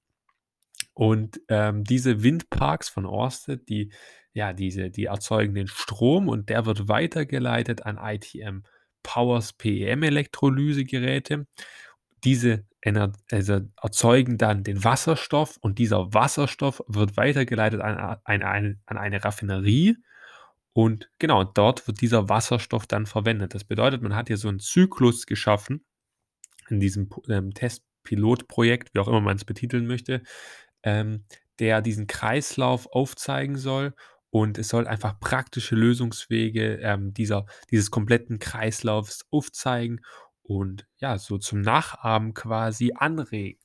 Speaker 1: Und ähm, diese Windparks von Orsted, die, ja, diese, die erzeugen den Strom und der wird weitergeleitet an ITM Powers PEM-Elektrolysegeräte. Diese also erzeugen dann den Wasserstoff und dieser Wasserstoff wird weitergeleitet an eine, an eine Raffinerie. Und genau, dort wird dieser Wasserstoff dann verwendet. Das bedeutet, man hat hier so einen Zyklus geschaffen in diesem ähm, Testpilotprojekt, wie auch immer man es betiteln möchte, ähm, der diesen Kreislauf aufzeigen soll und es soll einfach praktische Lösungswege ähm, dieser, dieses kompletten Kreislaufs aufzeigen und ja, so zum Nachahmen quasi anregen.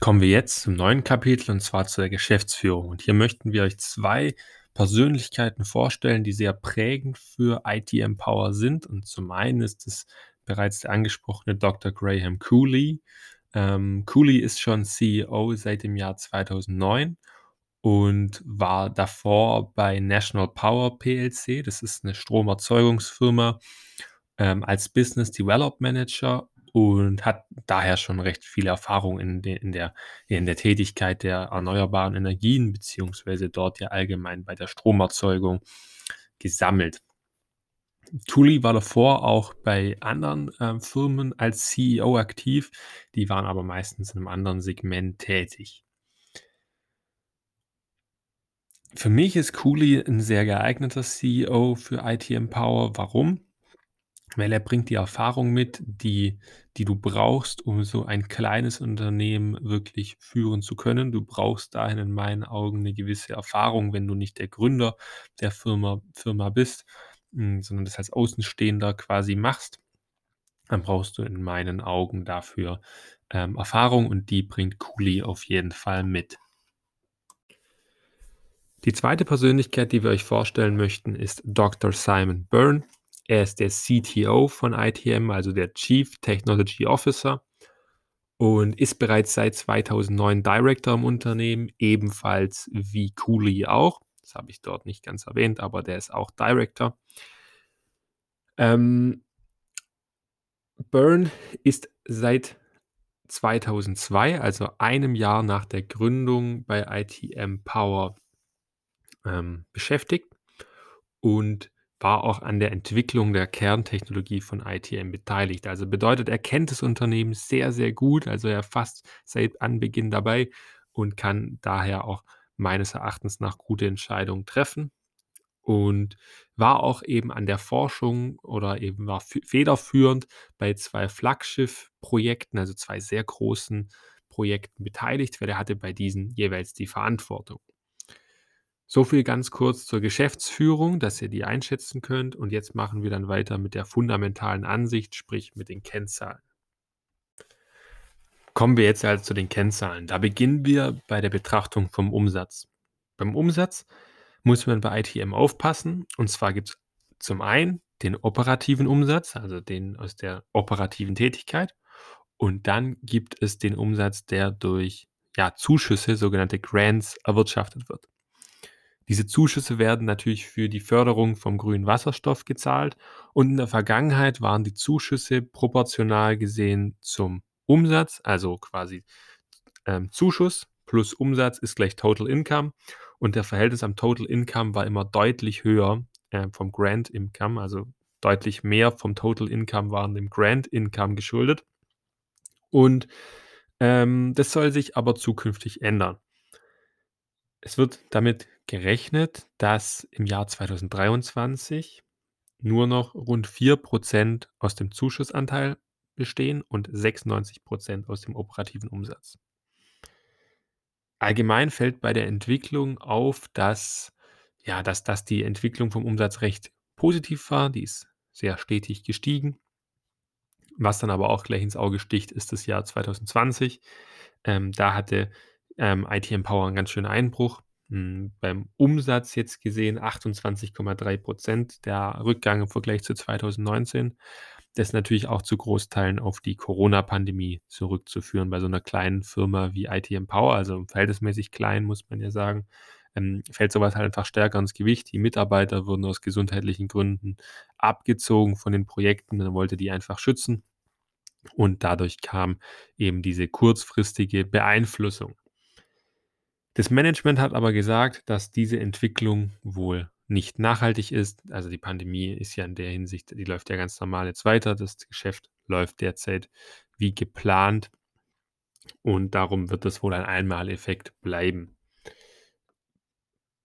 Speaker 1: Kommen wir jetzt zum neuen Kapitel und zwar zur Geschäftsführung. Und hier möchten wir euch zwei Persönlichkeiten vorstellen, die sehr prägend für ITM Power sind. Und zum einen ist es bereits der angesprochene Dr. Graham Cooley, Ähm, Cooley ist schon CEO seit dem Jahr 2009 und war davor bei National Power PLC. Das ist 'ne Stromerzeugungsfirma, ähm, als Business Development Manager und hat daher schon recht viel Erfahrung in de in der in der Tätigkeit der erneuerbaren Energien beziehungsweise dort ja allgemein bei der Stromerzeugung gesammelt. Cooley war davor auch bei anderen, ähm, Firmen als CEO aktiv, die waren aber meistens in 'nem anderen Segment tätig. Für mich ist Cooley 'n sehr geeigneter CEO für ITM Power. Warum? Weil er bringt die Erfahrung mit, die die du brauchst, um so ein kleines Unternehmen wirklich führen zu können. Du brauchst dahin in meinen Augen 'ne gewisse Erfahrung, wenn du nicht der Gründer der Firma Firma bist, hm, sondern das als Außenstehender quasi machst. Dann brauchst du in meinen Augen dafür, ähm, Erfahrung und die bringt Cooley auf jeden Fall mit. Die 2. Persönlichkeit, die wir euch vorstellen möchten, ist Dr. Simon Byrne. Er ist der CTO von ITM, also der Chief Technology Officer und ist bereits seit 2009 Director im Unternehmen, ebenfalls wie Cooley auch. Das habe ich dort nicht ganz erwähnt, aber der ist auch Director. Ähm Byrne ist seit 2002, also einem Jahr nach der Gründung bei ITM Power ähm, beschäftigt und war auch an der Entwicklung der Kerntechnologie von ITM beteiligt. Also, bedeutet, er kennt das Unternehmen sehr, sehr gut. Also, er fast seit Anbeginn dabei und kann daher auch meines Erachtens nach gute Entscheidungen treffen und war auch eben an der Forschung oder eben war federführend bei 2 Flaggschiff-Projekten, also 2 sehr großen Projekten beteiligt, weil er hatte bei diesen jeweils die Verantwortung. So viel ganz kurz zur Geschäftsführung, dass ihr die einschätzen könnt und jetzt machen wir dann weiter mit der fundamentalen Ansicht, sprich mit den Kennzahlen. Kommen wir jetzt also zu den Kennzahlen. Da beginnen wir bei der Betrachtung vom Umsatz. Beim Umsatz muss man bei ITM aufpassen, und zwar gibt's zum einen den operativen Umsatz, also den aus der operativen Tätigkeit, und dann gibt es den Umsatz, der durch, ja, Zuschüsse, sogenannte Grants, erwirtschaftet wird. Diese Zuschüsse werden natürlich für die Förderung vom grünen Wasserstoff gezahlt und in der Vergangenheit waren die Zuschüsse proportional gesehen zum Umsatz, also quasi, ähm, Zuschuss plus Umsatz ist gleich Total Income und der Verhältnis am Total Income war immer deutlich höher, äh, vom Grant Income, also deutlich mehr vom Total Income waren dem Grant Income geschuldet. Und, ähm, das soll sich aber zukünftig ändern. Es wird damit gerechnet, dass im Jahr 2023 nur noch rund 4 % aus dem Zuschussanteil bestehen und 96 % aus dem operativen Umsatz. Allgemein fällt bei der Entwicklung auf, dass ja, dass dass die Entwicklung vom Umsatz recht positiv war. Die ist sehr stetig gestiegen. Was dann aber auch gleich ins Auge sticht, ist das Jahr 2020. Ähm, da hatte, ähm, ITM Power 'n ganz schönen Einbruch. Hm, beim Umsatz jetzt gesehen 28,3 % der Rückgang im Vergleich zu 2019. Das natürlich auch zu Großteilen auf die Corona-Pandemie zurückzuführen bei so 'ner kleinen Firma wie ITM Power, also verhältnismäßig klein, muss man ja sagen, ähm, fällt so was halt einfach stärker ins Gewicht. Die Mitarbeiter wurden aus gesundheitlichen Gründen abgezogen von den Projekten. Man wollte die einfach schützen und dadurch kam eben diese kurzfristige Beeinflussung. Das Management hat aber gesagt, dass diese Entwicklung wohl nicht nachhaltig ist. Also, die Pandemie ist ja in der Hinsicht die läuft ja ganz normal jetzt weiter. Das Geschäft läuft derzeit wie geplant und darum wird das wohl ein Einmaleffekt bleiben.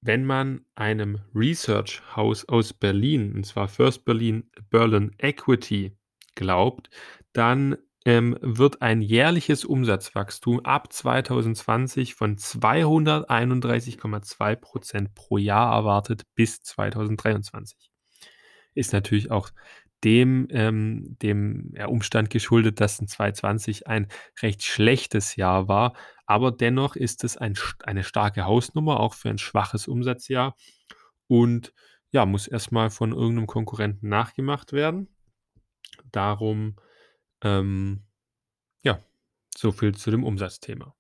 Speaker 1: Wenn man einem Research-Haus aus Berlin, und zwar First Berlin Berlin Equity glaubt, dann, ähm, wird ein jährliches Umsatzwachstum ab 2020 von 231,2 % pro Jahr erwartet bis 2023. Ist natürlich auch dem ähm, dem, ja, Umstand geschuldet, dass in 2020 ein recht schlechtes Jahr war, aber dennoch ist es ein eine starke Hausnummer, auch für ein schwaches Umsatzjahr und, ja, muss erst mal von irgend 'nem Konkurrenten nachgemacht werden. Darum, ähm, ja, So viel zu dem Umsatzthema.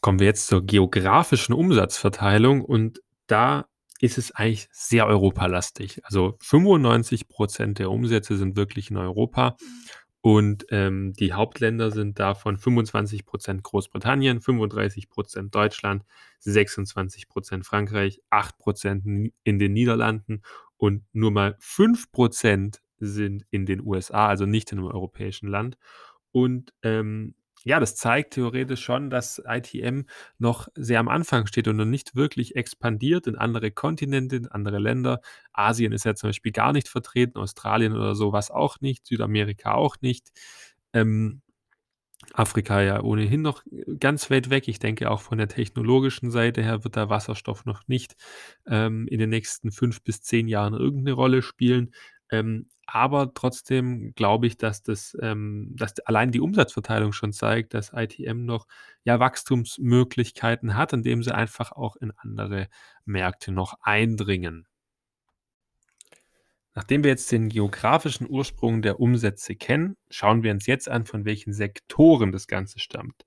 Speaker 1: Kommen wir jetzt zur geografischen Umsatzverteilung und da ist es eigentlich sehr europalastig. Also 95% der Umsätze sind wirklich in Europa und, ähm, die Hauptländer sind davon 25% Großbritannien, 35% Deutschland, 26% Frankreich, 8% in den Niederlanden und nur mal 5 sind in den USA, also nicht in 'nem europäischen Land. Und, ähm, ja, das zeigt theoretisch schon, dass ITM noch sehr am Anfang steht und noch nicht wirklich expandiert in andere Kontinente, in andere Länder. Asien ist ja zum Beispiel gar nicht vertreten, Australien oder so was auch nicht, Südamerika auch nicht. Ähm, Afrika ja ohnehin noch ganz weit weg. Ich denke, auch von der technologischen Seite her wird der Wasserstoff noch nicht, ähm, in den nächsten 5 bis 10 Jahren irgendeine Rolle spielen. Ähm, aber trotzdem glaube ich, dass das ähm, dass allein die Umsatzverteilung schon zeigt, dass ITM noch, ja, Wachstumsmöglichkeiten hat, indem sie einfach auch in andere Märkte noch eindringen. Nachdem wir jetzt den geografischen Ursprung der Umsätze kennen, schauen wir uns jetzt an, von welchen Sektoren das Ganze stammt.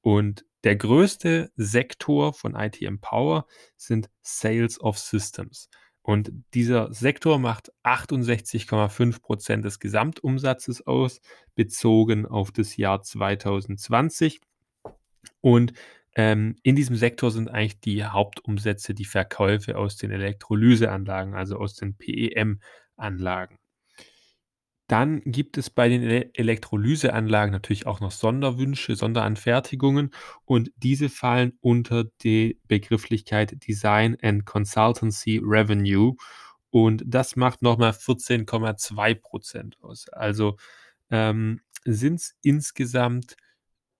Speaker 1: Und der größte Sektor von ITM Power sind Sales of Systems. Und dieser Sektor macht 68,5% des Gesamtumsatzes aus, bezogen auf das Jahr 2020. Und ähm, in diesem Sektor sind eigentlich die Hauptumsätze die Verkäufe aus den Elektrolyseanlagen, also aus den PEM Anlagen. Dann gibt es bei den Ele Elektrolyseanlagen natürlich auch noch Sonderwünsche, Sonderanfertigungen und diese fallen unter die Begrifflichkeit Design and Consultancy Revenue und das macht noch mal 14,2% aus. Also, ähm, sind's insgesamt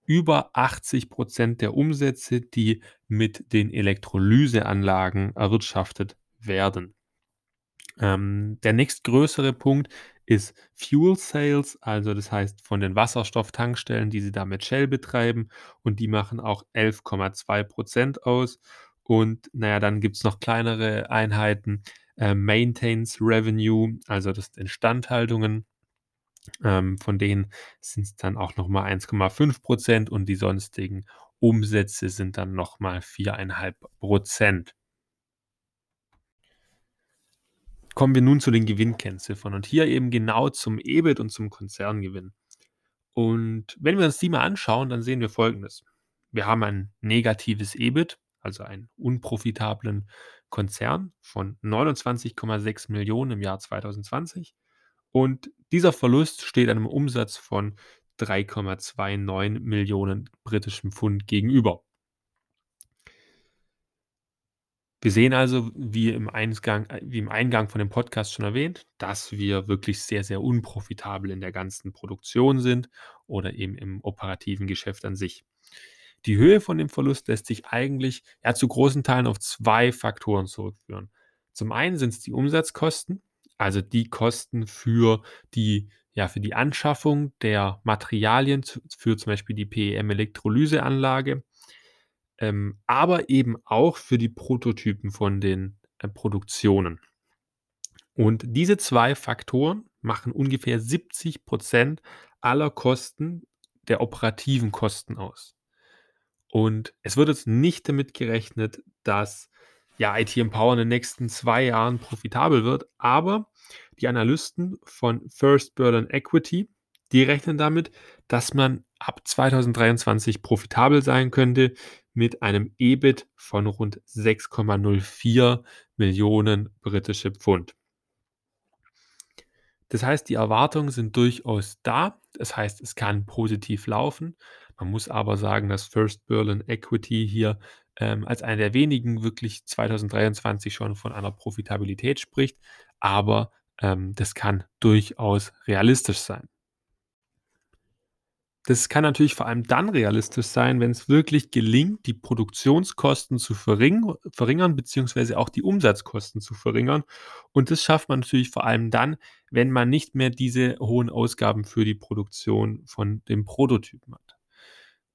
Speaker 1: über 80% der Umsätze, die mit den Elektrolyseanlagen erwirtschaftet werden. Ähm, der nächstgrößere Punkt ist Fuel Sales, also das heißt von den Wasserstofftankstellen, die sie da mit Shell betreiben und die machen auch 11,2% aus. Und naja, dann gibt es noch kleinere Einheiten, äh, Maintains Revenue, also das sind Instandhaltungen. Ähm, von denen sind es dann auch noch mal 1,5% und die sonstigen Umsätze sind dann noch mal 4,5 Kommen wir nun zu den Gewinnkennziffern und hier eben genau zum EBIT und zum Konzerngewinn. Und wenn wir uns die mal anschauen, dann sehen wir Folgendes. Wir haben ein negatives EBIT, also einen unprofitablen Konzern von 29,6 Millionen im Jahr 2020 und dieser Verlust steht einem Umsatz von 3,29 Millionen britischen Pfund gegenüber. Wir sehen also, wie im Eingang äh, wie im Eingang von dem Podcast schon erwähnt, dass wir wirklich sehr, sehr unprofitabel in der ganzen Produktion sind oder eben im operativen Geschäft an sich. Die Höhe von dem Verlust lässt sich eigentlich, ja, zu großen Teilen auf zwei Faktoren zurückführen. Zum einen sind es die Umsatzkosten, also die Kosten für die ja, für die Anschaffung der Materialien für zum Beispiel die PEM-Elektrolyseanlage ähm, aber eben auch für die Prototypen von den, äh, Produktionen. Und diese zwei Faktoren machen ungefähr 70% aller Kosten der operativen Kosten aus. Und es wird jetzt nicht damit gerechnet, dass, ja, IT Empower in den nächsten zwei Jahren profitabel wird, aber die Analysten von First Berlin Equity, die rechnen damit, dass man ab 2023 profitabel sein könnte mit einem EBIT von rund 6,04 Millionen britische Pfund. Das heißt, die Erwartungen sind durchaus da. Das heißt, es kann positiv laufen. Man muss aber sagen, dass First Berlin Equity hier ähm, als einer der wenigen wirklich 2023 schon von einer Profitabilität spricht. Aber ähm, das kann durchaus realistisch sein. Das kann natürlich vor allem dann realistisch sein, wenn es wirklich gelingt, die Produktionskosten zu verring verringern, beziehungsweise auch die Umsatzkosten zu verringern. Und das schafft man natürlich vor allem dann, wenn man nicht mehr diese hohen Ausgaben für die Produktion von dem Prototypen hat.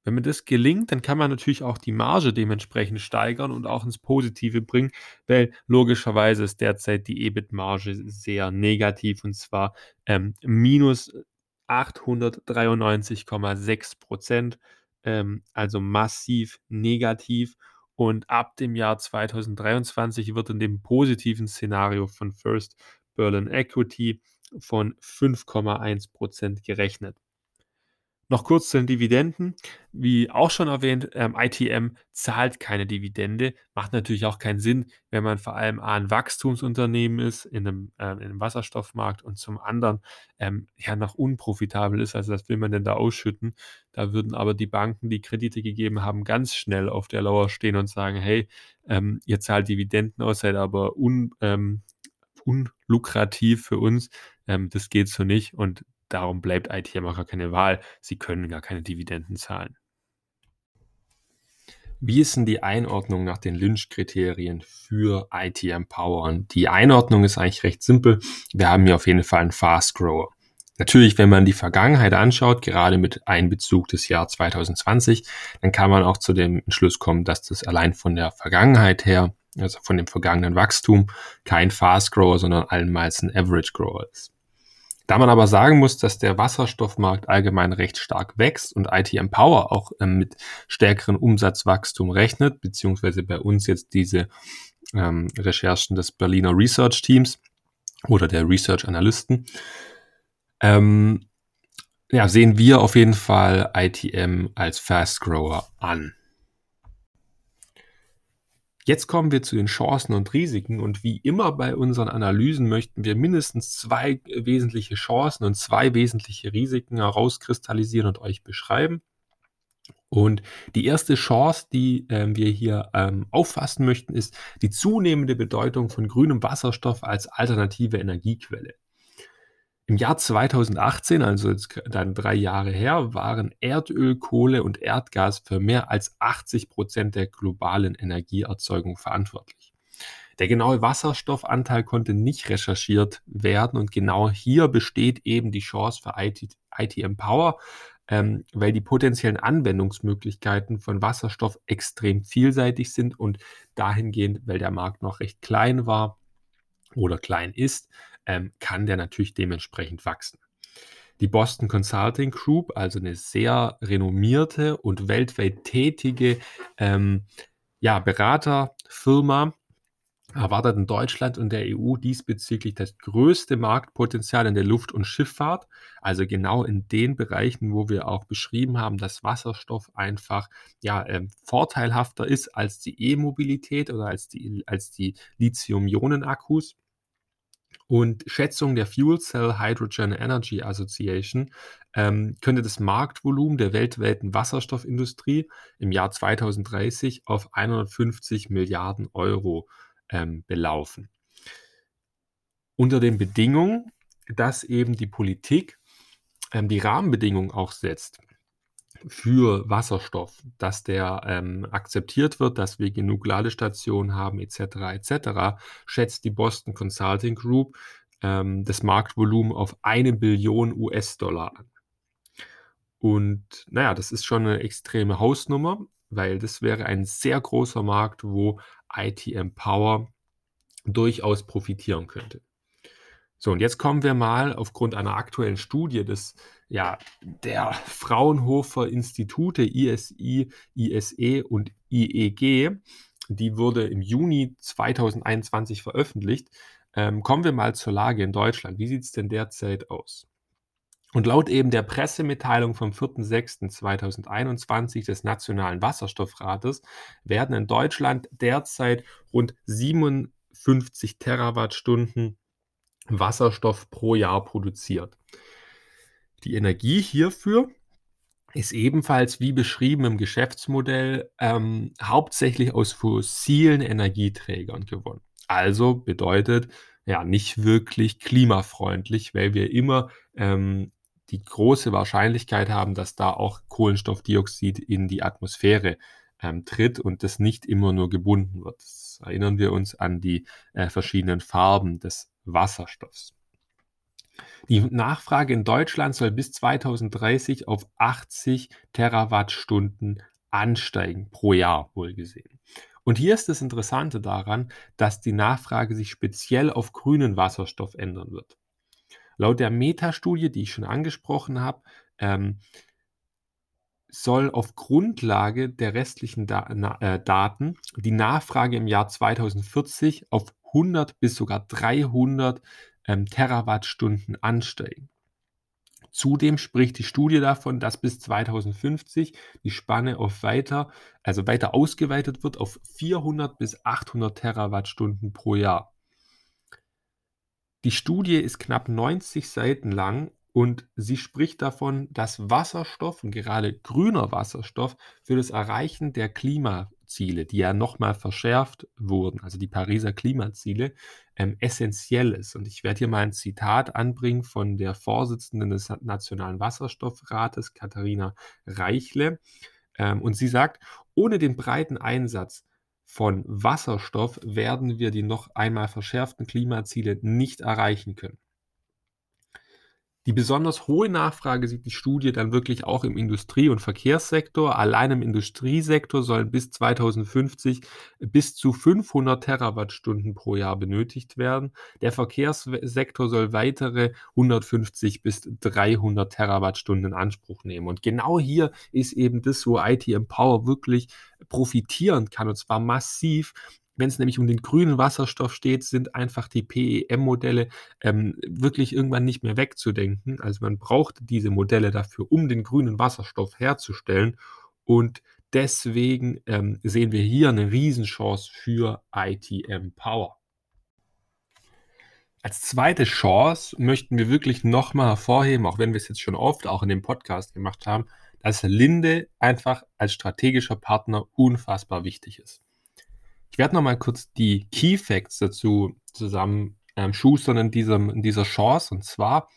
Speaker 1: Wenn mir das gelingt, dann kann man natürlich auch die Marge dementsprechend steigern und auch ins Positive bringen, weil logischerweise ist derzeit die EBIT-Marge sehr negativ und zwar ähm, minus 893,6 Prozent, ähm, also massiv negativ. Und ab dem Jahr 2023 wird in dem positiven Szenario von First Berlin Equity von 5,1 Prozent gerechnet. Noch kurz zu den Dividenden. Wie auch schon erwähnt, ähm, ITM zahlt keine Dividende. Macht natürlich auch keinen Sinn, wenn man vor allem ein Wachstumsunternehmen ist in einem, äh, in einem Wasserstoffmarkt und zum anderen ähm, ja noch unprofitabel ist. Also was will man denn da ausschütten? Da würden aber die Banken, die Kredite gegeben haben, ganz schnell auf der Lauer stehen und sagen, hey, ähm, ihr zahlt Dividenden aus, seid aber un, ähm, unlukrativ für uns. Ähm, das geht so nicht. Und Darum bleibt ITM auch gar keine Wahl. Sie können gar keine Dividenden zahlen. Wie ist denn die Einordnung nach den Lynch-Kriterien für ITM Power? Und die Einordnung ist eigentlich recht simpel. Wir haben hier auf jeden Fall einen Fast Grower. Natürlich, wenn man die Vergangenheit anschaut, gerade mit Einbezug des Jahr 2020, dann kann man auch zu dem Entschluss kommen, dass das allein von der Vergangenheit her, also von dem vergangenen Wachstum, kein Fast Grower, sondern allenmals ein Average Grower ist. Da man aber sagen muss, dass der Wasserstoffmarkt allgemein recht stark wächst und ITM Power auch ähm, mit stärkeren Umsatzwachstum rechnet, beziehungsweise bei uns jetzt diese ähm, Recherchen des Berliner Research Teams oder der Research Analysten, ähm, ja, sehen wir auf jeden Fall ITM als Fast Grower an. Jetzt kommen wir zu den Chancen und Risiken und wie immer bei unseren Analysen möchten wir mindestens zwei wesentliche Chancen und zwei wesentliche Risiken herauskristallisieren und euch beschreiben. Und die erste Chance, die äh, wir hier ähm, auffassen möchten, ist die zunehmende Bedeutung von grünem Wasserstoff als alternative Energiequelle. Im Jahr 2018, also dann drei Jahre her, waren Erdöl, Kohle und Erdgas für mehr als 80 Prozent der globalen Energieerzeugung verantwortlich. Der genaue Wasserstoffanteil konnte nicht recherchiert werden und genau hier besteht eben die Chance für IT, ITM Power, ähm, weil die potenziellen Anwendungsmöglichkeiten von Wasserstoff extrem vielseitig sind und dahingehend, weil der Markt noch recht klein war oder klein ist, ähm, kann der natürlich dementsprechend wachsen. Die Boston Consulting Group, also eine sehr renommierte und weltweit tätige ähm, ja, Beraterfirma, erwartet in Deutschland und der EU diesbezüglich das größte Marktpotenzial in der Luft- und Schifffahrt, also genau in den Bereichen, wo wir auch beschrieben haben, dass Wasserstoff einfach ja, äh, vorteilhafter ist als die E-Mobilität oder als die, als die Lithium-Ionen-Akkus. Und Schätzung der Fuel Cell Hydrogen Energy Association ähm, könnte das Marktvolumen der weltweiten Wasserstoffindustrie im Jahr 2030 auf 150 Milliarden Euro ähm, belaufen. Unter den Bedingungen, dass eben die Politik ähm, die Rahmenbedingungen auch setzt für Wasserstoff, dass der ähm, akzeptiert wird, dass wir genug Ladestationen haben, etc., etc., schätzt die Boston Consulting Group ähm, das Marktvolumen auf eine Billion US-Dollar an. Und naja, das ist schon eine extreme Hausnummer, weil das wäre ein sehr großer Markt, wo ITM Power durchaus profitieren könnte. So, und jetzt kommen wir mal aufgrund einer aktuellen Studie des, ja, der Fraunhofer Institute ISI, ISE und IEG. Die wurde im Juni 2021 veröffentlicht. Ähm, kommen wir mal zur Lage in Deutschland. Wie sieht es denn derzeit aus? Und laut eben der Pressemitteilung vom 4.6.2021 des Nationalen Wasserstoffrates werden in Deutschland derzeit rund 57 Terawattstunden Wasserstoff pro Jahr produziert. Die Energie hierfür ist ebenfalls wie beschrieben im Geschäftsmodell ähm, hauptsächlich aus fossilen Energieträgern gewonnen. Also bedeutet ja nicht wirklich klimafreundlich, weil wir immer ähm, die große Wahrscheinlichkeit haben, dass da auch Kohlenstoffdioxid in die Atmosphäre ähm, tritt und das nicht immer nur gebunden wird. Das erinnern wir uns an die äh, verschiedenen Farben des Wasserstoffs. Die Nachfrage in Deutschland soll bis 2030 auf 80 Terawattstunden ansteigen, pro Jahr wohlgesehen. Und hier ist das Interessante daran, dass die Nachfrage sich speziell auf grünen Wasserstoff ändern wird. Laut der Meta-Studie, die ich schon angesprochen habe, ähm, soll auf Grundlage der restlichen Da na äh, Daten die Nachfrage im Jahr 2040 auf 100 bis sogar 300, ähm, Terawattstunden ansteigen. Zudem spricht die Studie davon, dass bis 2050 die Spanne auf weiter also weiter ausgeweitet wird auf 400 bis 800 Terawattstunden pro Jahr. Die Studie ist knapp 90 Seiten lang und sie spricht davon, dass Wasserstoff und gerade grüner Wasserstoff für das Erreichen der Klimaziele, die ja nochmal verschärft wurden, also die Pariser Klimaziele, ähm, essenziell ist. Und ich werde hier mal ein Zitat anbringen von der Vorsitzenden des Nationalen Wasserstoffrates, Katharina Reichle. Ähm, und sie sagt, ohne den breiten Einsatz von Wasserstoff werden wir die noch einmal verschärften Klimaziele nicht erreichen können. Die besonders hohe Nachfrage sieht die Studie dann wirklich auch im Industrie und Verkehrssektor. Allein im Industriesektor sollen bis 2050 bis zu 500 Terawattstunden pro Jahr benötigt werden. Der Verkehrssektor soll weitere 150 bis 300 Terawattstunden in Anspruch nehmen. Und genau hier ist eben das, wo IT Empower wirklich profitieren kann, und zwar massiv, wenn es nämlich um den grünen Wasserstoff steht, sind einfach die PEM-Modelle ähm, wirklich irgendwann nicht mehr wegzudenken. Also man braucht diese Modelle dafür, um den grünen Wasserstoff herzustellen. Und deswegen ähm, sehen wir hier eine Riesenchance für ITM Power. Als zweite Chance möchten wir wirklich nochmal hervorheben, auch wenn wir es jetzt schon oft auch in dem Podcast gemacht haben, dass Linde einfach als strategischer Partner unfassbar wichtig ist. Ich werde noch mal kurz die Key Facts dazu zusammen ähm, schustern in, diesem, in dieser Chance. Und zwar,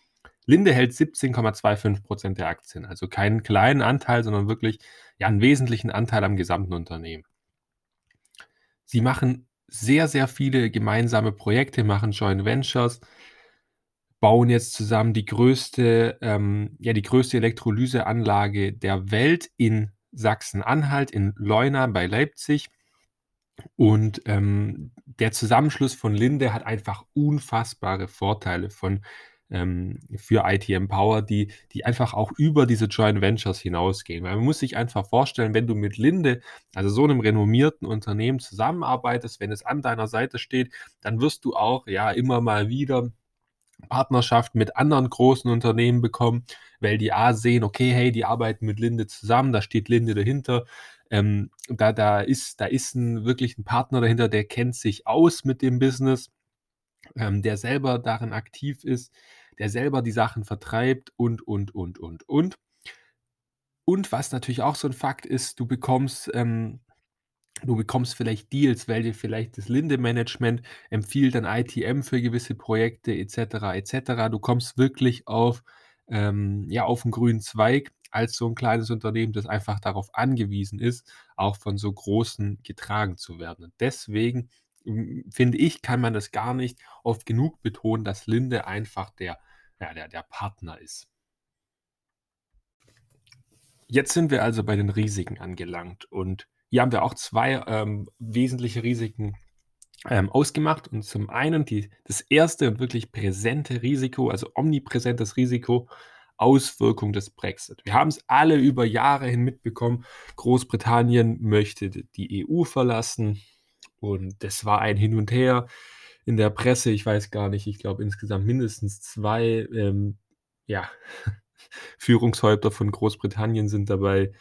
Speaker 1: Linde hält 17,25 Prozent der Aktien. Also keinen kleinen Anteil, sondern wirklich ja, einen wesentlichen Anteil am gesamten Unternehmen. Sie machen sehr, sehr viele gemeinsame Projekte, machen Joint Ventures, bauen jetzt zusammen die größte, ähm, ja, die größte Elektrolyseanlage der Welt in Sachsen-Anhalt, in Leuna bei Leipzig. Und ähm, der Zusammenschluss von Linde hat einfach unfassbare Vorteile von, ähm, für ITM Power, die, die einfach auch über diese Joint Ventures hinausgehen. Weil man muss sich einfach vorstellen, wenn du mit Linde, also so einem renommierten Unternehmen zusammenarbeitest, wenn es an deiner Seite steht, dann wirst du auch ja immer mal wieder Partnerschaft mit anderen großen Unternehmen bekommen, weil die A sehen, okay, hey, die arbeiten mit Linde zusammen, da steht Linde dahinter. Ähm, da, da, ist, da ist ein, wirklich ein Partner dahinter, der kennt sich aus mit dem Business, ähm, der selber darin aktiv ist, der selber die Sachen vertreibt und, und, und, und, und. Und was natürlich auch so ein Fakt ist, du bekommst ähm, Du bekommst vielleicht Deals, weil dir vielleicht das Linde-Management empfiehlt dann ITM für gewisse Projekte etc. etc. Du kommst wirklich auf, ähm, ja, auf 'n grünen Zweig als so ein kleines Unternehmen, das einfach darauf angewiesen ist, auch von so Großen getragen zu werden. Und deswegen, hm, finde ich, kann man das gar nicht oft genug betonen, dass Linde einfach der ja, der der Partner ist. Jetzt sind wir also bei den Risiken angelangt und hier haben wir auch zwei ähm, wesentliche Risiken ähm, ausgemacht. Und zum einen die, das erste und wirklich präsente Risiko, also omnipräsentes Risiko, Auswirkung des Brexit. Wir haben es alle über Jahre hin mitbekommen. Großbritannien möchte die EU verlassen und das war ein Hin und Her in der Presse. Ich weiß gar nicht, ich glaube insgesamt mindestens zwei ähm, ja, Führungshäupter von Großbritannien sind dabei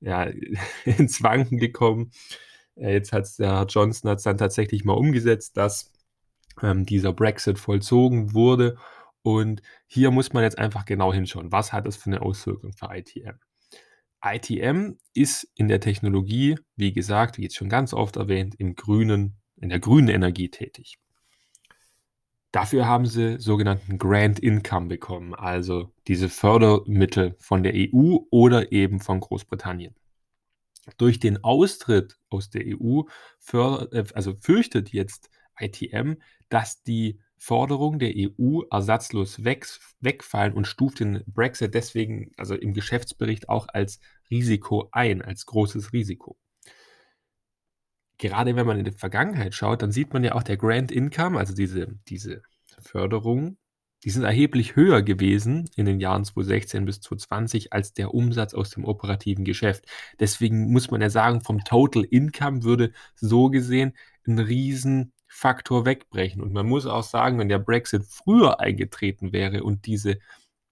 Speaker 1: ja, ins Wanken gekommen. Äh, jetzt hat der Herr Johnson hat's dann tatsächlich mal umgesetzt, dass ähm, dieser Brexit vollzogen wurde. Und hier muss man jetzt einfach genau hinschauen, was hat das für eine Auswirkung für ITM? ITM ist in der Technologie, wie gesagt, wie jetzt schon ganz oft erwähnt, im grünen, in der grünen Energie tätig. Dafür haben sie sogenannten Grant Income bekommen, also diese Fördermittel von der EU oder eben von Großbritannien. Durch den Austritt aus der EU fördert, äh, also fürchtet jetzt ITM, dass die Forderungen der EU ersatzlos weg, wegfallen und stuft den Brexit deswegen, also im Geschäftsbericht auch als Risiko ein, als großes Risiko. Gerade wenn man in die Vergangenheit schaut, dann sieht man ja auch der Grant Income, also diese, diese Förderung, Die sind erheblich höher gewesen in den Jahren 2016 bis 2020 als der Umsatz aus dem operativen Geschäft. Deswegen muss man ja sagen, vom Total Income würde so gesehen 'n Riesenfaktor wegbrechen. Und man muss auch sagen, wenn der Brexit früher eingetreten wäre und diese,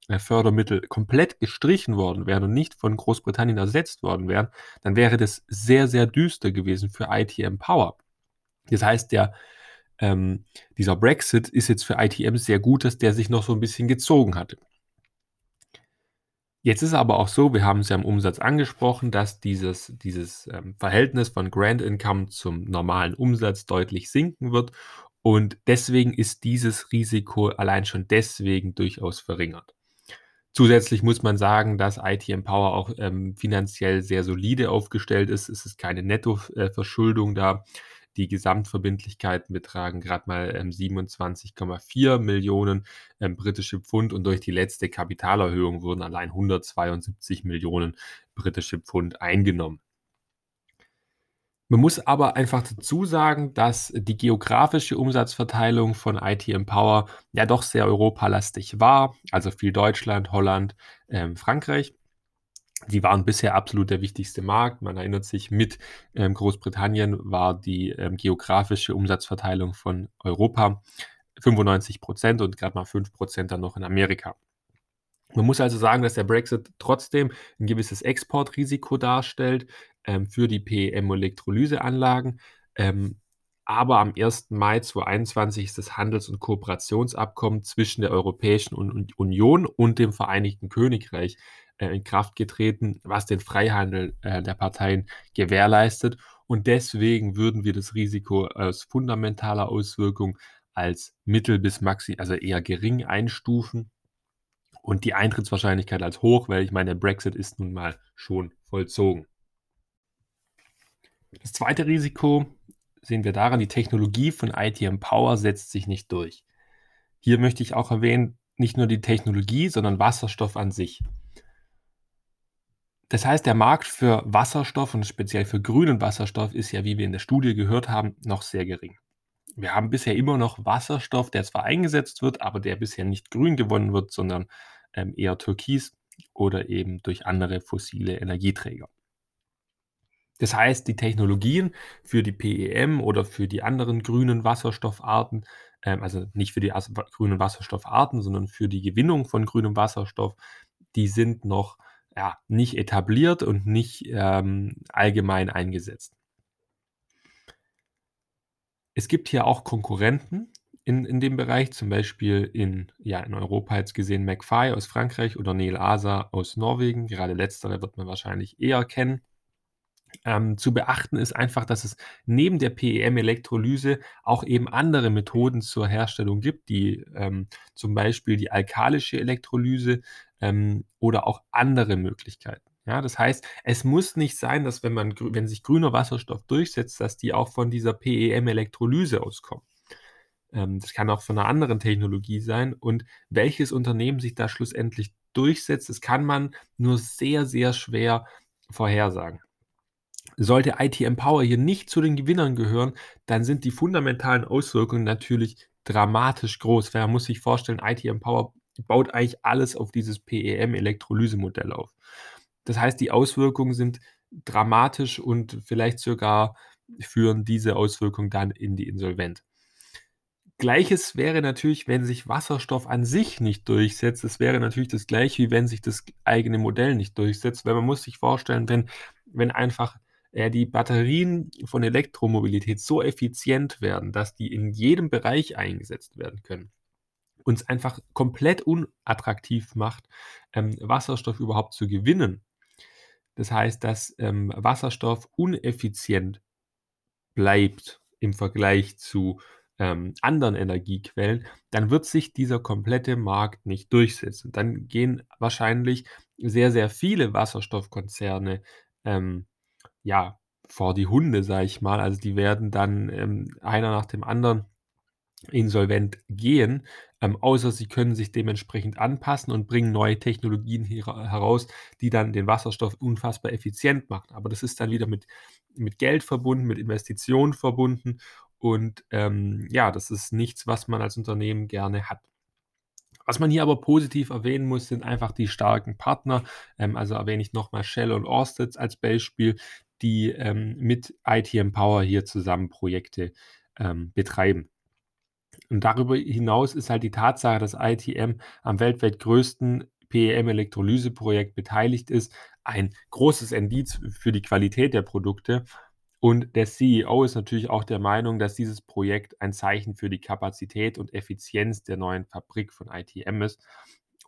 Speaker 1: äh, Fördermittel komplett gestrichen worden wären und nicht von Großbritannien ersetzt worden wären, dann wäre das sehr, sehr düster gewesen für ITM Power. Das heißt, der ähm, dieser Brexit ist jetzt für ITM sehr gut, dass der sich noch so 'n bisschen gezogen hatte. Jetzt ist aber auch so, wir haben es ja im Umsatz angesprochen, dass dieses dieses, ähm, Verhältnis von Grant Income zum normalen Umsatz deutlich sinken wird und deswegen ist dieses Risiko allein schon deswegen durchaus verringert. Zusätzlich muss man sagen, dass ITM Power auch, ähm, finanziell sehr solide aufgestellt ist. Es ist keine Netto F äh, Verschuldung da. Die Gesamtverbindlichkeiten betragen grad mal, ähm, 27,4 Millionen, ähm, britische Pfund und durch die letzte Kapitalerhöhung wurden allein 172 Millionen britische Pfund eingenommen. Man muss aber einfach dazu sagen, dass die geografische Umsatzverteilung von ITM Power ja doch sehr europalastig war, also viel Deutschland, Holland, ähm, Frankreich. Die waren bisher absolut der wichtigste Markt. Man erinnert sich, mit, ähm, Großbritannien war die, ähm, geografische Umsatzverteilung von Europa 95% und grad mal 5% dann noch in Amerika. Man muss also sagen, dass der Brexit trotzdem 'n gewisses Exportrisiko darstellt, ähm, für die PEM-Elektrolyseanlagen. Ähm, aber am 1. Mai 2021 ist das Handels und Kooperationsabkommen zwischen der Europäischen Un Union und dem Vereinigten Königreich, äh, in Kraft getreten, was den Freihandel, äh, der Parteien gewährleistet. Und deswegen würden wir das Risiko aus fundamentaler Auswirkung als mittel bis maxi also eher gering einstufen und die Eintrittswahrscheinlichkeit als hoch, weil ich meine, der Brexit ist nun mal schon vollzogen. Das zweite Risiko sehen wir daran, die Technologie von ITM Power setzt sich nicht durch. Hier möchte ich auch erwähnen, nicht nur die Technologie, sondern Wasserstoff an sich. Das heißt, der Markt für Wasserstoff und speziell für grünen Wasserstoff ist ja, wie wir in der Studie gehört haben, noch sehr gering. Wir haben bisher immer noch Wasserstoff, der zwar eingesetzt wird, aber der bisher nicht grün gewonnen wird, sondern, ähm, eher türkis oder eben durch andere fossile Energieträger. Das heißt, die Technologien für die PEM oder für die anderen grünen Wasserstoffarten, ähm, also nicht für die grünen Wasserstoffarten, sondern für die Gewinnung von grünem Wasserstoff, die sind noch, ja, nicht etabliert und nicht, ähm, allgemein eingesetzt. Es gibt hier auch Konkurrenten in in dem Bereich, zum Beispiel in ja, in Europa jetzt gesehen McPhy aus Frankreich oder Nel ASA aus Norwegen. Gerade letztere wird man wahrscheinlich eher kennen. Ähm, zu beachten ist einfach, dass es neben der PEM-Elektrolyse auch eben andere Methoden zur Herstellung gibt, die, ähm, zum Beispiel die alkalische Elektrolyse, ähm, oder auch andere Möglichkeiten. Ja, das heißt, es muss nicht sein, dass wenn man wenn sich grüner Wasserstoff durchsetzt, dass die auch von dieser PEM-Elektrolyse auskommen. Ähm, das kann auch von 'ner anderen Technologie sein und welches Unternehmen sich da schlussendlich durchsetzt, das kann man nur sehr, sehr schwer vorhersagen. Sollte ITM Power hier nicht zu den Gewinnern gehören, dann sind die fundamentalen Auswirkungen natürlich dramatisch groß, man muss sich vorstellen, ITM Power baut eigentlich alles auf dieses PEM-Elektrolysemodell auf. Das heißt, die Auswirkungen sind dramatisch und vielleicht sogar führen diese Auswirkungen dann in die Insolvenz. Gleiches wäre natürlich, wenn sich Wasserstoff an sich nicht durchsetzt. Es wäre natürlich das Gleiche, wie wenn sich das eigene Modell nicht durchsetzt, weil man muss sich vorstellen, wenn wenn einfach äh, die Batterien von Elektromobilität so effizient werden, dass die in jedem Bereich eingesetzt werden können, uns einfach komplett unattraktiv macht, ähm, Wasserstoff überhaupt zu gewinnen. Das heißt, dass, ähm, Wasserstoff uneffizient bleibt im Vergleich zu, ähm, anderen Energiequellen, dann wird sich dieser komplette Markt nicht durchsetzen. Dann gehen wahrscheinlich sehr, sehr viele Wasserstoffkonzerne, ähm, ja, vor die Hunde, sage ich mal. Also, die werden dann, ähm, einer nach dem anderen insolvent gehen, ähm, außer sie können sich dementsprechend anpassen und bringen neue Technologien hera heraus, die dann den Wasserstoff unfassbar effizient machen. Aber das ist dann wieder mit mit Geld verbunden, mit Investitionen verbunden und, ähm, ja, das ist nichts, was man als Unternehmen gerne hat. Was man hier aber positiv erwähnen muss, sind einfach die starken Partner. Ähm, also erwähne ich nochmal Shell und Orsted als Beispiel, die ähm, mit ITM Power hier zusammen Projekte ähm, betreiben. Und darüber hinaus ist halt die Tatsache, dass ITM am weltweit größten PEM-Elektrolyseprojekt beteiligt ist, ein großes Indiz für die Qualität der Produkte. Und der CEO ist natürlich auch der Meinung, dass dieses Projekt ein Zeichen für die Kapazität und Effizienz der neuen Fabrik von ITM ist.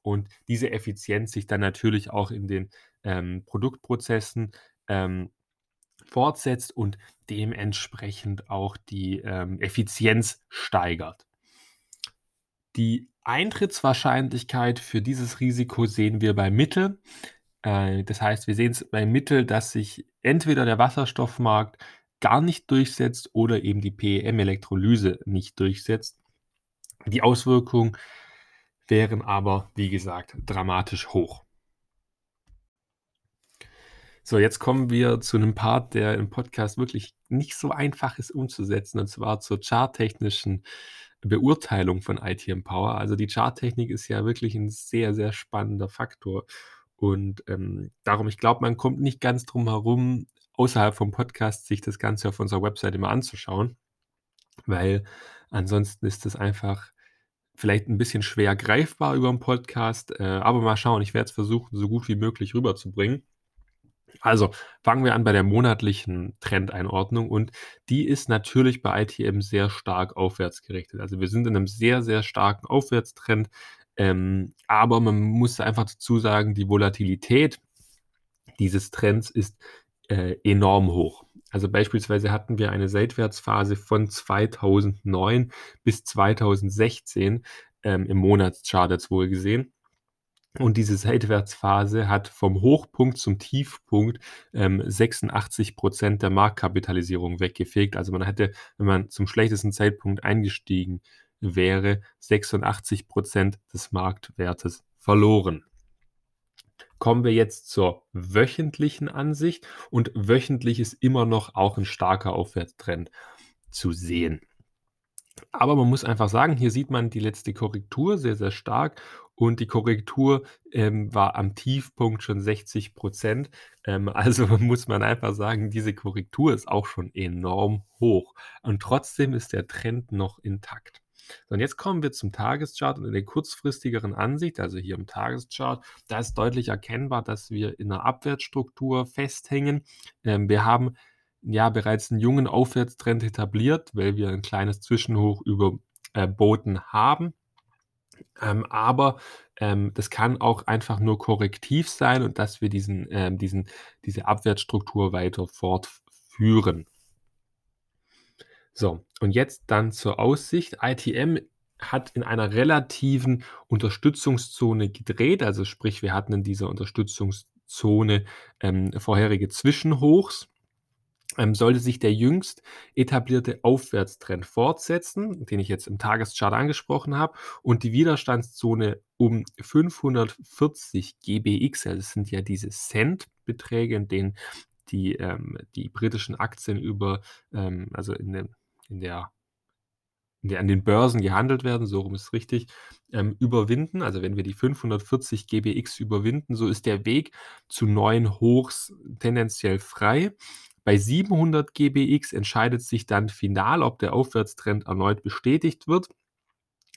Speaker 1: Und diese Effizienz sich dann natürlich auch in den ähm, Produktprozessen ähm, fortsetzt und dementsprechend auch die ähm, Effizienz steigert. Die Eintrittswahrscheinlichkeit für dieses Risiko sehen wir bei Mittel. Äh, das heißt, wir sehen es bei Mittel, dass sich entweder der Wasserstoffmarkt gar nicht durchsetzt oder eben die PEM-Elektrolyse nicht durchsetzt. Die Auswirkungen wären aber, wie gesagt, dramatisch hoch. So, jetzt kommen wir zu einem Part, der im Podcast wirklich nicht so einfach ist umzusetzen, und zwar zur charttechnischen Beurteilung von ITM Power. Also die Charttechnik ist ja wirklich ein sehr, sehr spannender Faktor. Und ähm, darum, ich glaube, man kommt nicht ganz drum herum, außerhalb vom Podcast sich das Ganze auf unserer Webseite mal anzuschauen, weil ansonsten ist es einfach vielleicht ein bisschen schwer greifbar über den Podcast. Äh, aber mal schauen, ich werde es versuchen, so gut wie möglich rüberzubringen. Also fangen wir an bei der monatlichen Trendeinordnung und die ist natürlich bei ITM sehr stark aufwärts gerichtet. Also wir sind in einem sehr, sehr starken Aufwärtstrend, ähm, aber man muss einfach dazu sagen, die Volatilität dieses Trends ist äh, enorm hoch. Also beispielsweise hatten wir eine Seitwärtsphase von 2009 bis 2016 ähm, im Monatschart jetzt wohl gesehen. Und diese Seitwärtsphase hat vom Hochpunkt zum Tiefpunkt ähm, 86 Prozent der Marktkapitalisierung weggefegt. Also man hätte, wenn man zum schlechtesten Zeitpunkt eingestiegen wäre, 86 Prozent des Marktwertes verloren. Kommen wir jetzt zur wöchentlichen Ansicht und wöchentlich ist immer noch auch ein starker Aufwärtstrend zu sehen. Aber man muss einfach sagen, hier sieht man die letzte Korrektur sehr, sehr stark und die Korrektur ähm, war am Tiefpunkt schon 60 Prozent. Ähm, also muss man einfach sagen, diese Korrektur ist auch schon enorm hoch. Und trotzdem ist der Trend noch intakt. Und jetzt kommen wir zum Tageschart und in der kurzfristigeren Ansicht, also hier im Tageschart, da ist deutlich erkennbar, dass wir in einer Abwärtsstruktur festhängen. Ähm, wir haben ja bereits einen jungen Aufwärtstrend etabliert, weil wir ein kleines Zwischenhoch überboten äh, haben. Ähm, aber ähm, das kann auch einfach nur korrektiv sein und dass wir diesen, ähm, diesen, diese Abwärtsstruktur weiter fortführen. So, und jetzt dann zur Aussicht. ITM hat in einer relativen Unterstützungszone gedreht, also sprich, wir hatten in dieser Unterstützungszone ähm, vorherige Zwischenhochs ähm, sollte sich der jüngst etablierte Aufwärtstrend fortsetzen, den ich jetzt im Tageschart angesprochen habe, und die Widerstandszone um 540 GBX, also das sind ja diese Cent-Beträge, in denen die, ähm, die britischen Aktien über, ähm, also in, den, in der die an den Börsen gehandelt werden, so rum ist es richtig, ähm, überwinden. Also wenn wir die 540 GBX überwinden, so ist der Weg zu neuen Hochs tendenziell frei. Bei 700 GBX entscheidet sich dann final, ob der Aufwärtstrend erneut bestätigt wird.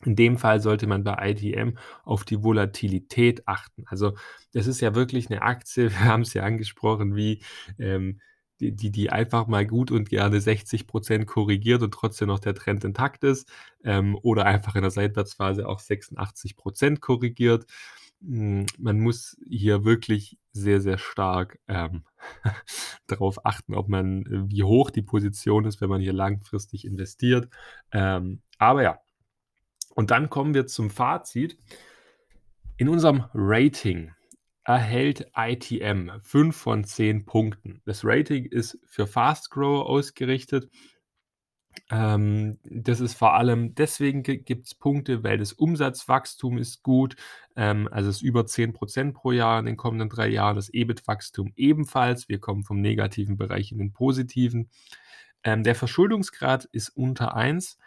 Speaker 1: In dem Fall sollte man bei ITM auf die Volatilität achten. Also das ist ja wirklich eine Aktie, wir haben es ja angesprochen, wie ähm, die, die, einfach mal gut und gerne 60 Prozent korrigiert und trotzdem noch der Trend intakt ist ähm, oder einfach in der Seitwärtsphase auch 86 Prozent korrigiert. Hm, man muss hier wirklich sehr, sehr stark ähm, darauf achten, ob man, wie hoch die Position ist, wenn man hier langfristig investiert. Ähm, aber ja, und dann kommen wir zum Fazit. In unserem Rating erhält ITM 5 von 10 Punkten. Das Rating ist für Fast Grower ausgerichtet ähm, das ist vor allem deswegen gibt es Punkte, weil das Umsatzwachstum ist gut, ähm, also es ist über 10% pro Jahr in den kommenden drei Jahren, das EBIT-Wachstum ebenfalls. Wir kommen vom negativen Bereich in den positiven. Ähm, der Verschuldungsgrad ist unter 1.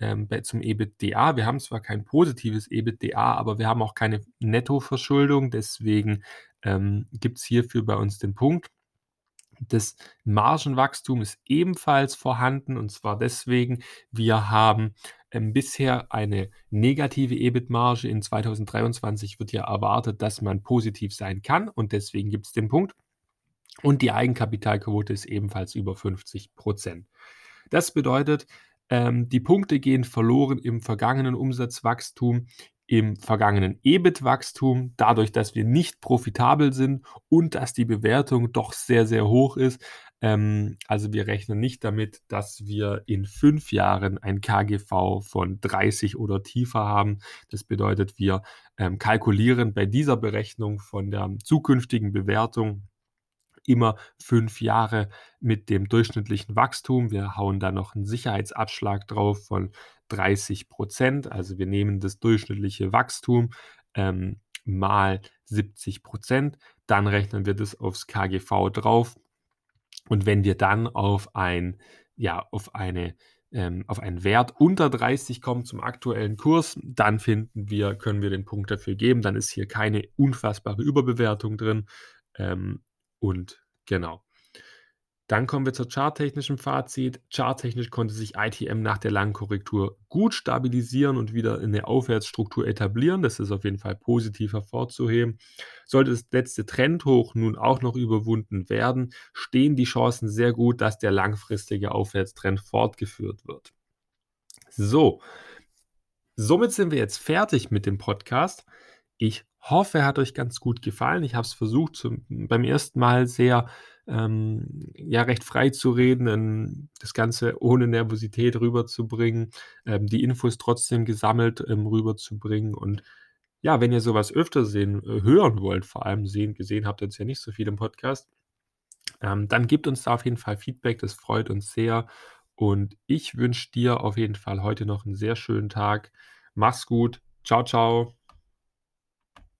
Speaker 1: ähm, bei zum EBITDA. Wir haben zwar kein positives EBITDA, aber wir haben auch keine Nettoverschuldung. Deswegen, ähm, gibt's hierfür bei uns den Punkt. Das Margenwachstum ist ebenfalls vorhanden und zwar deswegen, wir haben, ähm, bisher eine negative EBIT-Marge. In 2023 wird ja erwartet, dass man positiv sein kann und deswegen gibt's den Punkt. Und die Eigenkapitalquote ist ebenfalls über 50% Das bedeutet, ähm, die Punkte gehen verloren im vergangenen Umsatzwachstum, im vergangenen EBIT-Wachstum, dadurch, dass wir nicht profitabel sind und dass die Bewertung doch sehr, sehr hoch ist. Ähm, also wir rechnen nicht damit, dass wir in fünf Jahren ein KGV von 30 oder tiefer haben. Das bedeutet, wir ähm, kalkulieren bei dieser Berechnung von der zukünftigen Bewertung immer fünf Jahre mit dem durchschnittlichen Wachstum. Wir hauen da noch einen Sicherheitsabschlag drauf von 30 Prozent. Also wir nehmen das durchschnittliche Wachstum ähm, mal 70 Prozent. Dann rechnen wir das aufs KGV drauf. Und wenn wir dann auf ein, ja, auf eine ähm, auf einen Wert unter 30 kommen zum aktuellen Kurs, dann finden wir, können wir den Punkt dafür geben. Dann ist hier keine unfassbare Überbewertung drin. Ähm, und genau. Dann kommen wir zur charttechnischen Fazit. Charttechnisch konnte sich ITM nach der langen Korrektur gut stabilisieren und wieder in der Aufwärtsstruktur etablieren. Das ist auf jeden Fall positiv hervorzuheben. Sollte das letzte Trendhoch nun auch noch überwunden werden, stehen die Chancen sehr gut, dass der langfristige Aufwärtstrend fortgeführt wird. So, somit sind wir jetzt fertig mit dem Podcast. Ich hoffe, er hat euch ganz gut gefallen. Ich habe es versucht, zum, beim ersten Mal sehr ähm, ja, recht frei zu reden, das Ganze ohne Nervosität rüberzubringen, ähm, die Infos trotzdem gesammelt ähm, rüberzubringen. Und ja, wenn ihr sowas öfter sehen, äh, hören wollt, vor allem sehen, gesehen habt ihr jetzt ja nicht so viel im Podcast, ähm, dann gebt uns da auf jeden Fall Feedback, das freut uns sehr. Und ich wünsche dir auf jeden Fall heute noch einen sehr schönen Tag. Mach's gut. Ciao, ciao.